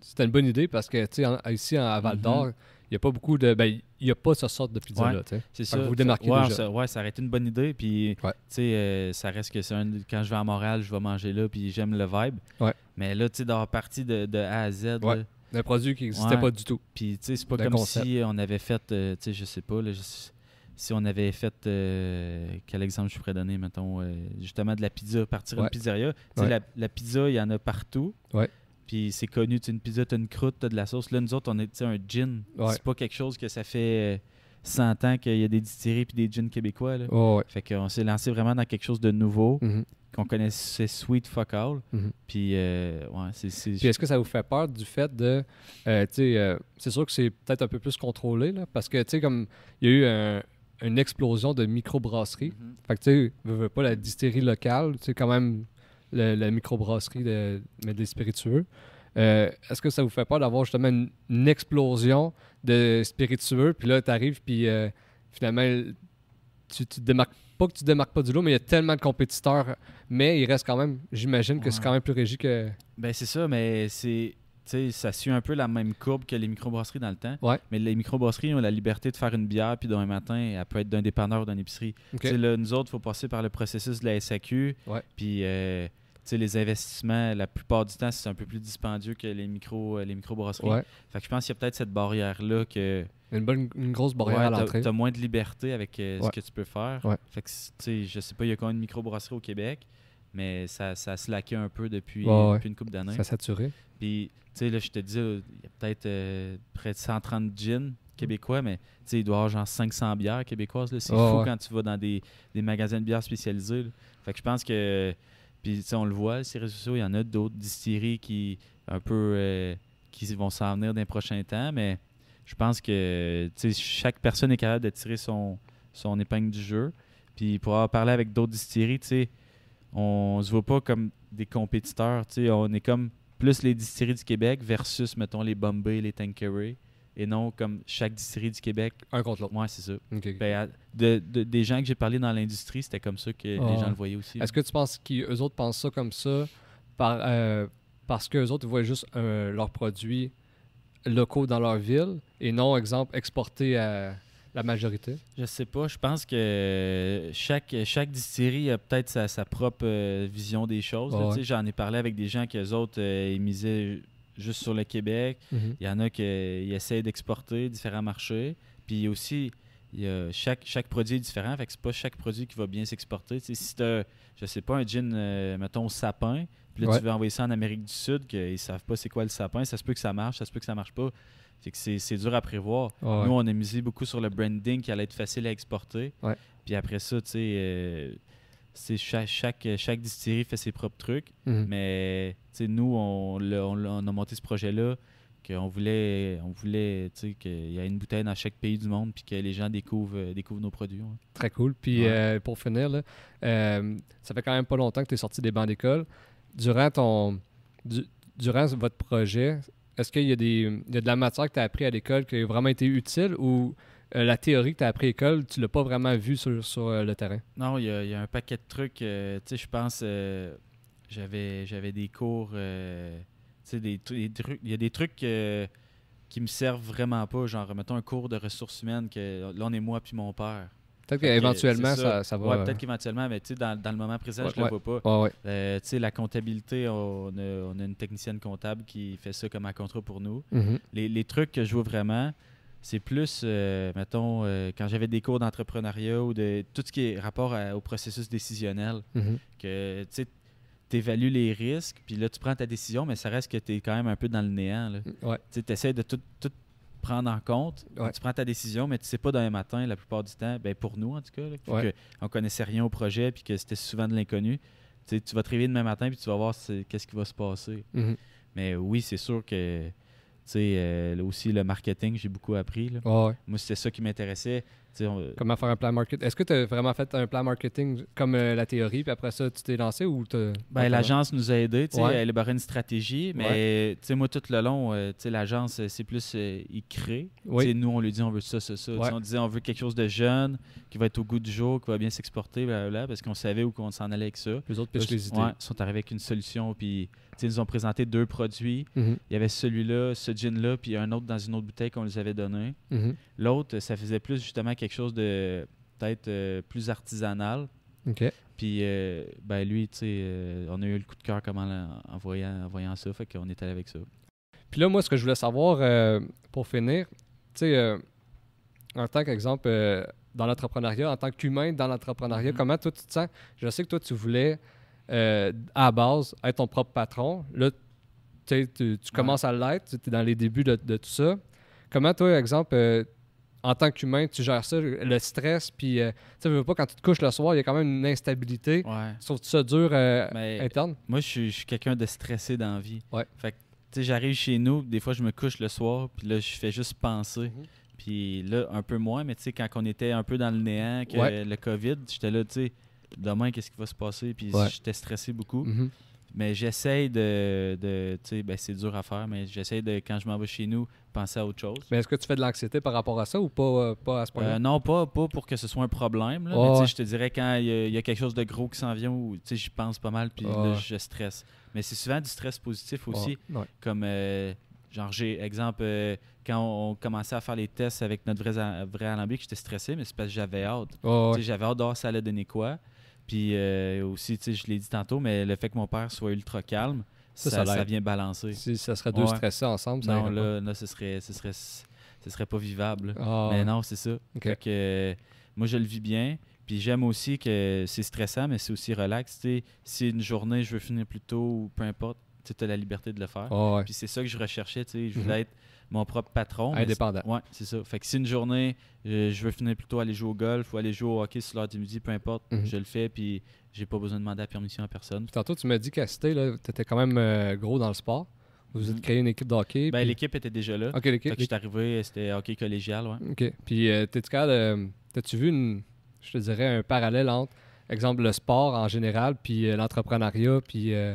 C'était une bonne idée parce que, tu sais, ici, à Val d'Or, il n'y a pas beaucoup de... Ben, il n'y a pas ce sorte de pizza-là. C'est ça. vous démarquez ouais, déjà. Ça, ouais, ça aurait été une bonne idée. Puis, Ouais. tu sais, euh, ça reste que c'est un. Quand je vais à Montréal, je vais manger là, puis j'aime le vibe. Mais là, tu sais, d'avoir parti de, de A à Z, là, Un produit qui n'existait pas du tout. Puis, tu sais, c'est pas comme concept. si on avait fait, euh, tu sais, je sais pas, là, je- si on avait fait, euh, quel exemple je pourrais donner, mettons, euh, justement de la pizza, partir Ouais. une pizzeria. La pizza, il y en a partout. Ouais. Puis c'est connu, tu une pizza, tu as une croûte, tu as de la sauce. Là, nous autres, on est, un gin. Ouais. C'est pas quelque chose que ça fait, euh, 100 ans qu'il y a des distilleries puis des gins québécois. Là. Ouais. Fait qu'on s'est lancé vraiment dans quelque chose de nouveau, Mhm. qu'on connaissait Sweet Fuck All. Mhm. Puis, euh, ouais, c'est. Puis est-ce que ça vous fait peur du fait de. euh, tu sais, euh, c'est sûr que c'est peut-être un peu plus contrôlé, là, parce que, tu sais, comme il y a eu un- une explosion de microbrasseries. Mhm. Fait que, tu sais, veux, veux pas la distillerie locale, tu sais, quand même, le- la microbrasserie, de, mais des spiritueux. Euh, est-ce que ça vous fait peur d'avoir justement une, une explosion de spiritueux, puis là, tu arrives, puis euh, finalement, tu, tu te démarques pas que tu te démarques pas du lot, mais il y a tellement de compétiteurs, mais il reste quand même, j'imagine que c'est quand même plus régi que. Ben, c'est ça, mais c'est. Tu sais, ça suit un peu la même courbe que les microbrasseries dans le temps. Ouais. Mais les microbrasseries ont la liberté de faire une bière, puis demain matin, elle peut être d'un dépanneur ou d'une épicerie. Tu là, nous autres, il faut passer par le processus de la SAQ. Ouais. Puis, euh, tu les investissements, la plupart du temps, c'est un peu plus dispendieux que les, micro, euh, les microbrasseries. Ouais. Fait que je pense qu'il y a peut-être cette barrière-là que Une, bonne, une grosse barrière à l'entrée. t'as moins de liberté avec euh, ce que tu peux faire. Fait que, tu je sais pas, il y a combien de microbrasseries au Québec, mais ça, ça a slacké un peu depuis, depuis une couple d'années. Ça a saturé. Puis, tu sais, là, je te dis, là, il y a peut-être euh, près de 130 gins québécois, mais tu sais, il doit y avoir genre 500 bières québécoises. C'est fou ouais. quand tu vas dans des, des magasins de bières spécialisés. là. Fait que je pense que, puis, tu sais, on le voit, ces réseaux sociaux, il y en a d'autres distilleries qui, un peu, euh, qui vont s'en venir dans les prochains temps, mais je pense que, tu sais, chaque personne est capable de tirer son, son épingle du jeu. Puis, pour avoir parlé avec d'autres distilleries, tu sais, on se voit pas comme des compétiteurs, on est comme plus les distilleries du Québec versus, mettons, les Bombay, les Tanqueray, et non comme chaque distillerie du Québec. Un contre l'autre. Moi, c'est ça. Ben, à- de, de- des gens que j'ai parlé dans l'industrie, c'était comme ça que Ah les gens ouais. le voyaient aussi. Est-ce que tu penses qu'eux autres pensent ça comme ça par, euh, parce qu'eux autres voient juste euh, leurs produits locaux dans leur ville et non, exemple, exportés à la majorité? Je sais pas. Je pense que chaque, chaque distillerie a peut-être sa, sa propre euh, vision des choses. Ouais, Tu. J'en ai parlé avec des gens qui, eux autres, euh, ils misaient juste sur le Québec. Il y en a qui essaient d'exporter différents marchés. Puis aussi, il y a chaque, chaque produit est différent. Fait que c'est pas chaque produit qui va bien s'exporter. Tu si t'as, je sais pas, un gin, euh, mettons, au sapin, puis là, Ouais. tu veux envoyer ça en Amérique du Sud, qu'ils savent pas c'est quoi le sapin, ça se peut que ça marche, ça se peut que ça marche pas. Fait que c'est, dur à prévoir. Nous, on a misé beaucoup sur le branding qui allait être facile à exporter. Ouais. Puis après ça, tu sais, euh, chaque, chaque, chaque distillerie fait ses propres trucs. Mhm. Mais nous, on, on a monté ce projet-là, qu'on voulait, on voulait qu'il y ait une bouteille dans chaque pays du monde, puis que les gens découvrent, euh, découvrent nos produits. ouais. Très cool. Puis Ouais. euh, pour finir, là, euh, ça fait quand même pas longtemps que tu es sorti des bancs d'école. Durant ton du- durant votre projet, est-ce qu'il y, y a de la matière que tu as appris à l'école qui a vraiment été utile ou euh, la théorie que tu as appris à l'école, tu l'as pas vraiment vue sur, sur, euh, le terrain? Non, il y, a- un paquet de trucs. euh, tu sais, je pense, j'avais, j'avais des cours, tu sais, des, tru- des trucs. Il y a des trucs qui me servent vraiment pas. Genre, mettons un cours de ressources humaines que là, on est moi puis mon père. Peut-être qu'éventuellement, ça, ça va. Ouais, euh, peut-être qu'éventuellement, mais tu sais, dans, dans le moment présent, Ouais, je le ouais. vois pas. Euh, tu sais, la comptabilité, on a, on a une technicienne comptable qui fait ça comme un contrat pour nous. Mhm. Les, les trucs que je vois vraiment, c'est plus, euh, mettons, euh, quand j'avais des cours d'entrepreneuriat ou de tout ce qui est rapport à- au processus décisionnel, Mhm. que tu évalues les risques, puis là, tu prends ta décision, mais ça reste que tu es quand même un peu dans le néant. là. Tu essaies de tout, tout prendre en compte. Ouais. Tu prends ta décision, mais tu sais pas demain matin, la plupart du temps, ben pour nous en tout cas, là, Ouais. que on connaissait rien au projet, puis que c'était souvent de l'inconnu. Tu sais, tu vas te réveiller demain matin, puis tu vas voir qu'est-ce qui va se passer. Mhm. Mais oui, c'est sûr que, tu sais, euh, là aussi, le marketing, j'ai beaucoup appris. là. Ouais. Moi, c'était ça qui m'intéressait. On- Comment faire un plan marketing. Est-ce que tu as vraiment fait un plan marketing comme euh, la théorie, puis après ça, tu t'es lancé ou t'as- Ben, l'agence nous a aidés, tu sais, Ouais. à élaborer une stratégie, mais tu sais, moi, tout le long, euh, tu sais, l'agence, euh, c'est plus, euh, il crée. Oui. Nous, on lui dit, on veut ça, ça, ça. Ouais. On disait, on veut quelque chose de jeune, qui va être au goût du jour, qui va bien s'exporter, parce qu'on savait où qu'on s'en allait avec ça. Les autres pêchent les idées. Ouais, ils sont arrivés avec une solution, puis ils nous ont présenté deux produits. Mhm. Il y avait celui-là, ce gin-là, puis un autre dans une autre bouteille qu'on les avait donné. Mhm. L'autre, ça faisait plus justement quelque chose de peut-être euh, plus artisanal. OK. Puis, euh, ben lui, tu sais, euh, on a eu le coup de cœur comment en, en voyant, en voyant ça, fait qu'on est allé avec ça. Puis là, moi, ce que je voulais savoir, pour finir, tu sais, en tant qu'exemple, dans l'entrepreneuriat, en tant qu'humain dans l'entrepreneuriat, Mhm. comment toi tu te sens? Je sais que toi, tu voulais, à la base, être ton propre patron. Là, tu commences à l'être, tu es dans les débuts de, de tout ça. Comment toi, exemple, en tant qu'humain, tu gères ça, le stress, puis euh, tu sais, veux pas, quand tu te couches le soir, il y a quand même une instabilité. Ouais. Tu trouves ça dur euh, Mais interne? moi, je suis, quelqu'un de stressé dans la vie. Ouais. Fait que, tu sais, j'arrive chez nous, des fois, je me couche le soir, puis là, je fais juste penser. Mhm. Puis là, un peu moins, mais tu sais, quand on était un peu dans le néant, que Ouais. le COVID, j'étais là, tu sais, demain, qu'est-ce qui va se passer? Puis j'étais stressé beaucoup. Mhm. Mais j'essaye de, de tu sais, ben, c'est dur à faire, mais j'essaye de, quand je m'en vais chez nous, penser à autre chose. Mais est-ce que tu fais de l'anxiété par rapport à ça ou pas, euh, pas à ce point-là? Euh, non, pas, pas pour que ce soit un problème. Là, mais je te dirais quand il y, a- il y a quelque chose de gros qui s'en vient sais, j'y pense pas mal, puis là, je stresse. Mais c'est souvent du stress positif aussi. Comme, euh, genre, j'ai, exemple, quand on, on commençait à faire les tests avec notre vrai, vrai alambic, j'étais stressé, mais c'est parce que j'avais hâte. J'avais hâte de voir ça allait donner quoi. Puis euh, aussi, tu sais, je l'ai dit tantôt, mais le fait que mon père soit ultra calme, Ça, ça, ça ça, l'aide. vient balancer. Si ça serait deux Ouais. stressés ensemble, ça Non, là, là, ce serait, ce serait, ce serait pas vivable. Ah, Mais non, c'est ça. Fait que, euh, moi, je le vis bien. Puis j'aime aussi que c'est stressant, mais c'est aussi relax. Si une journée, je veux finir plus tôt ou peu importe, tu as la liberté de le faire. Ah, ouais. Puis c'est ça que je recherchais. tu sais. Je Mhm. voulais être mon propre patron. Indépendant. Ouais, c'est ça. Fait que si une journée, euh, je veux finir plus tôt aller jouer au golf ou aller jouer au hockey sur l'heure du midi, peu importe, Mhm. je le fais. Puis j'ai pas besoin de demander la permission à personne. Puis tantôt, tu m'as dit qu'à Cité, tu étais quand même euh, gros dans le sport. Vous êtes Mhm. créé une équipe de hockey. Ben, puis- l'équipe était déjà là. Ok, l'équipe. que j'étais arrivé, c'était hockey collégial. Ouais. OK. Puis, euh, t'es-tu capable T'as-tu vu, une, je te dirais, un parallèle entre, exemple, le sport en général, puis euh, l'entrepreneuriat, puis euh,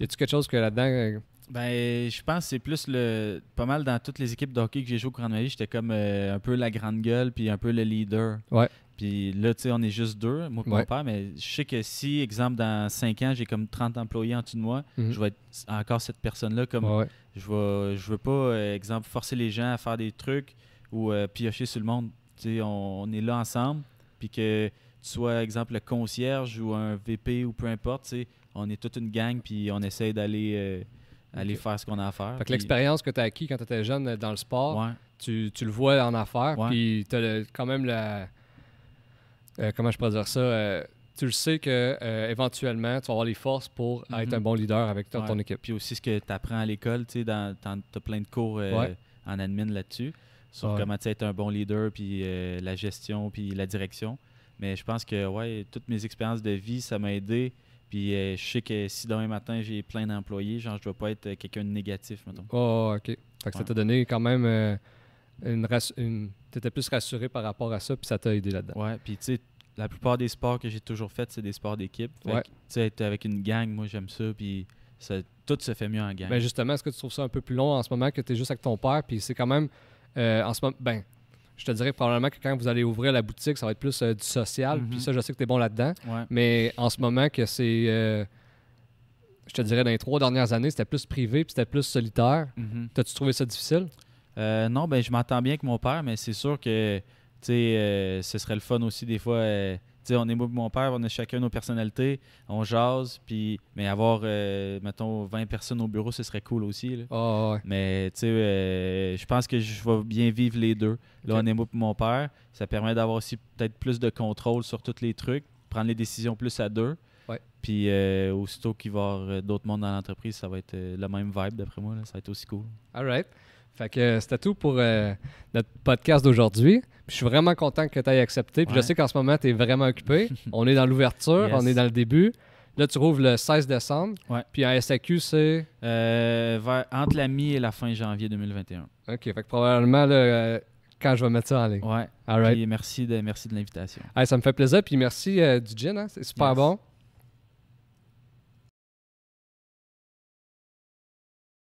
y a-tu quelque chose que là-dedans... Ben, je pense que c'est plus le. Pas mal dans toutes les équipes de hockey que j'ai joué au courant de ma vie, j'étais comme euh, un peu la grande gueule, puis un peu le leader. Ouais. Puis là, tu sais, on est juste deux, moi et Ouais. mon père, mais je sais que si, exemple, dans 5 ans, j'ai comme 30 employés en dessous de moi, Mhm. je vais être encore cette personne-là. Comme ouais, je vais, je veux pas, euh, exemple, forcer les gens à faire des trucs ou euh, piocher sur le monde. Tu sais, on, on est là ensemble, puis que tu sois, exemple, le concierge ou un VP ou peu importe, tu sais, on est toute une gang, puis on essaye d'aller euh, aller faire ce qu'on a à faire. Fait que puis- l'expérience que tu as acquis quand tu étais jeune euh, dans le sport, Ouais. tu, tu le vois en affaires, Ouais. puis tu as quand même la... euh, comment je pourrais dire ça? euh, tu le sais que euh, éventuellement, tu vas avoir les forces pour être Mhm. un bon leader avec ton, Ouais. ton équipe. Puis aussi ce que tu apprends à l'école, tu sais, t'as plein de cours en admin là-dessus, sur comment être un bon leader, puis la gestion, puis la direction. Mais je pense que, ouais, toutes mes expériences de vie, ça m'a aidé. Puis euh, je sais que si demain matin, j'ai plein d'employés, genre, je dois pas être euh, quelqu'un de négatif, mettons. Oh, OK. Fait que ça t'a donné quand même euh, une... une... Tu étais plus rassuré par rapport à ça, puis ça t'a aidé là-dedans. Ouais, puis tu sais, la plupart des sports que j'ai toujours fait, c'est des sports d'équipe. Fait Ouais. tu sais, être avec une gang, moi, j'aime ça, puis ça, tout se fait mieux en gang. Ben justement, est-ce que tu trouves ça un peu plus long en ce moment que tu es juste avec ton père? Puis c'est quand même, euh, en ce moment, ben, je te dirais probablement que quand vous allez ouvrir la boutique, ça va être plus euh, du social. Mhm. Puis ça, je sais que tu es bon là-dedans. ouais. Mais en ce moment, que c'est, euh, je te dirais, dans les trois dernières années, c'était plus privé, puis c'était plus solitaire. Mhm. T'as-tu trouvé ça difficile? Euh, non, ben je m'entends bien avec mon père, mais c'est sûr que tu sais, ce serait le fun aussi des fois. Euh, tu sais, on est moi mon père, on a chacun nos personnalités, on jase, puis mais avoir, euh, mettons, 20 personnes au bureau, ce serait cool aussi. là. Ouais. Mais tu sais, euh, je pense que je vais bien vivre les deux. Là, on est moi mon père. Ça permet d'avoir aussi peut-être plus de contrôle sur tous les trucs, prendre les décisions plus à deux. Puis euh, aussitôt qu'il va y avoir d'autres mondes dans l'entreprise, ça va être le même vibe d'après moi. là. Ça va être aussi cool. All right. Fait que euh, c'était tout pour euh, notre podcast d'aujourd'hui. Je suis vraiment content que tu aies accepté. Puis je sais qu'en ce moment, tu es vraiment occupé. on est dans l'ouverture, Yes. on est dans le début. Là, tu rouvres le 16 décembre. Ouais. Puis en SAQ, c'est? Euh, vers- entre la mi et la fin janvier 2021. OK. Fait que probablement, là, euh, quand je vais mettre ça en ligne. Ouais. All right. Puis merci de, merci de l'invitation. Hey, ça me fait plaisir. Puis merci euh, du gin. hein. C'est super Yes. bon.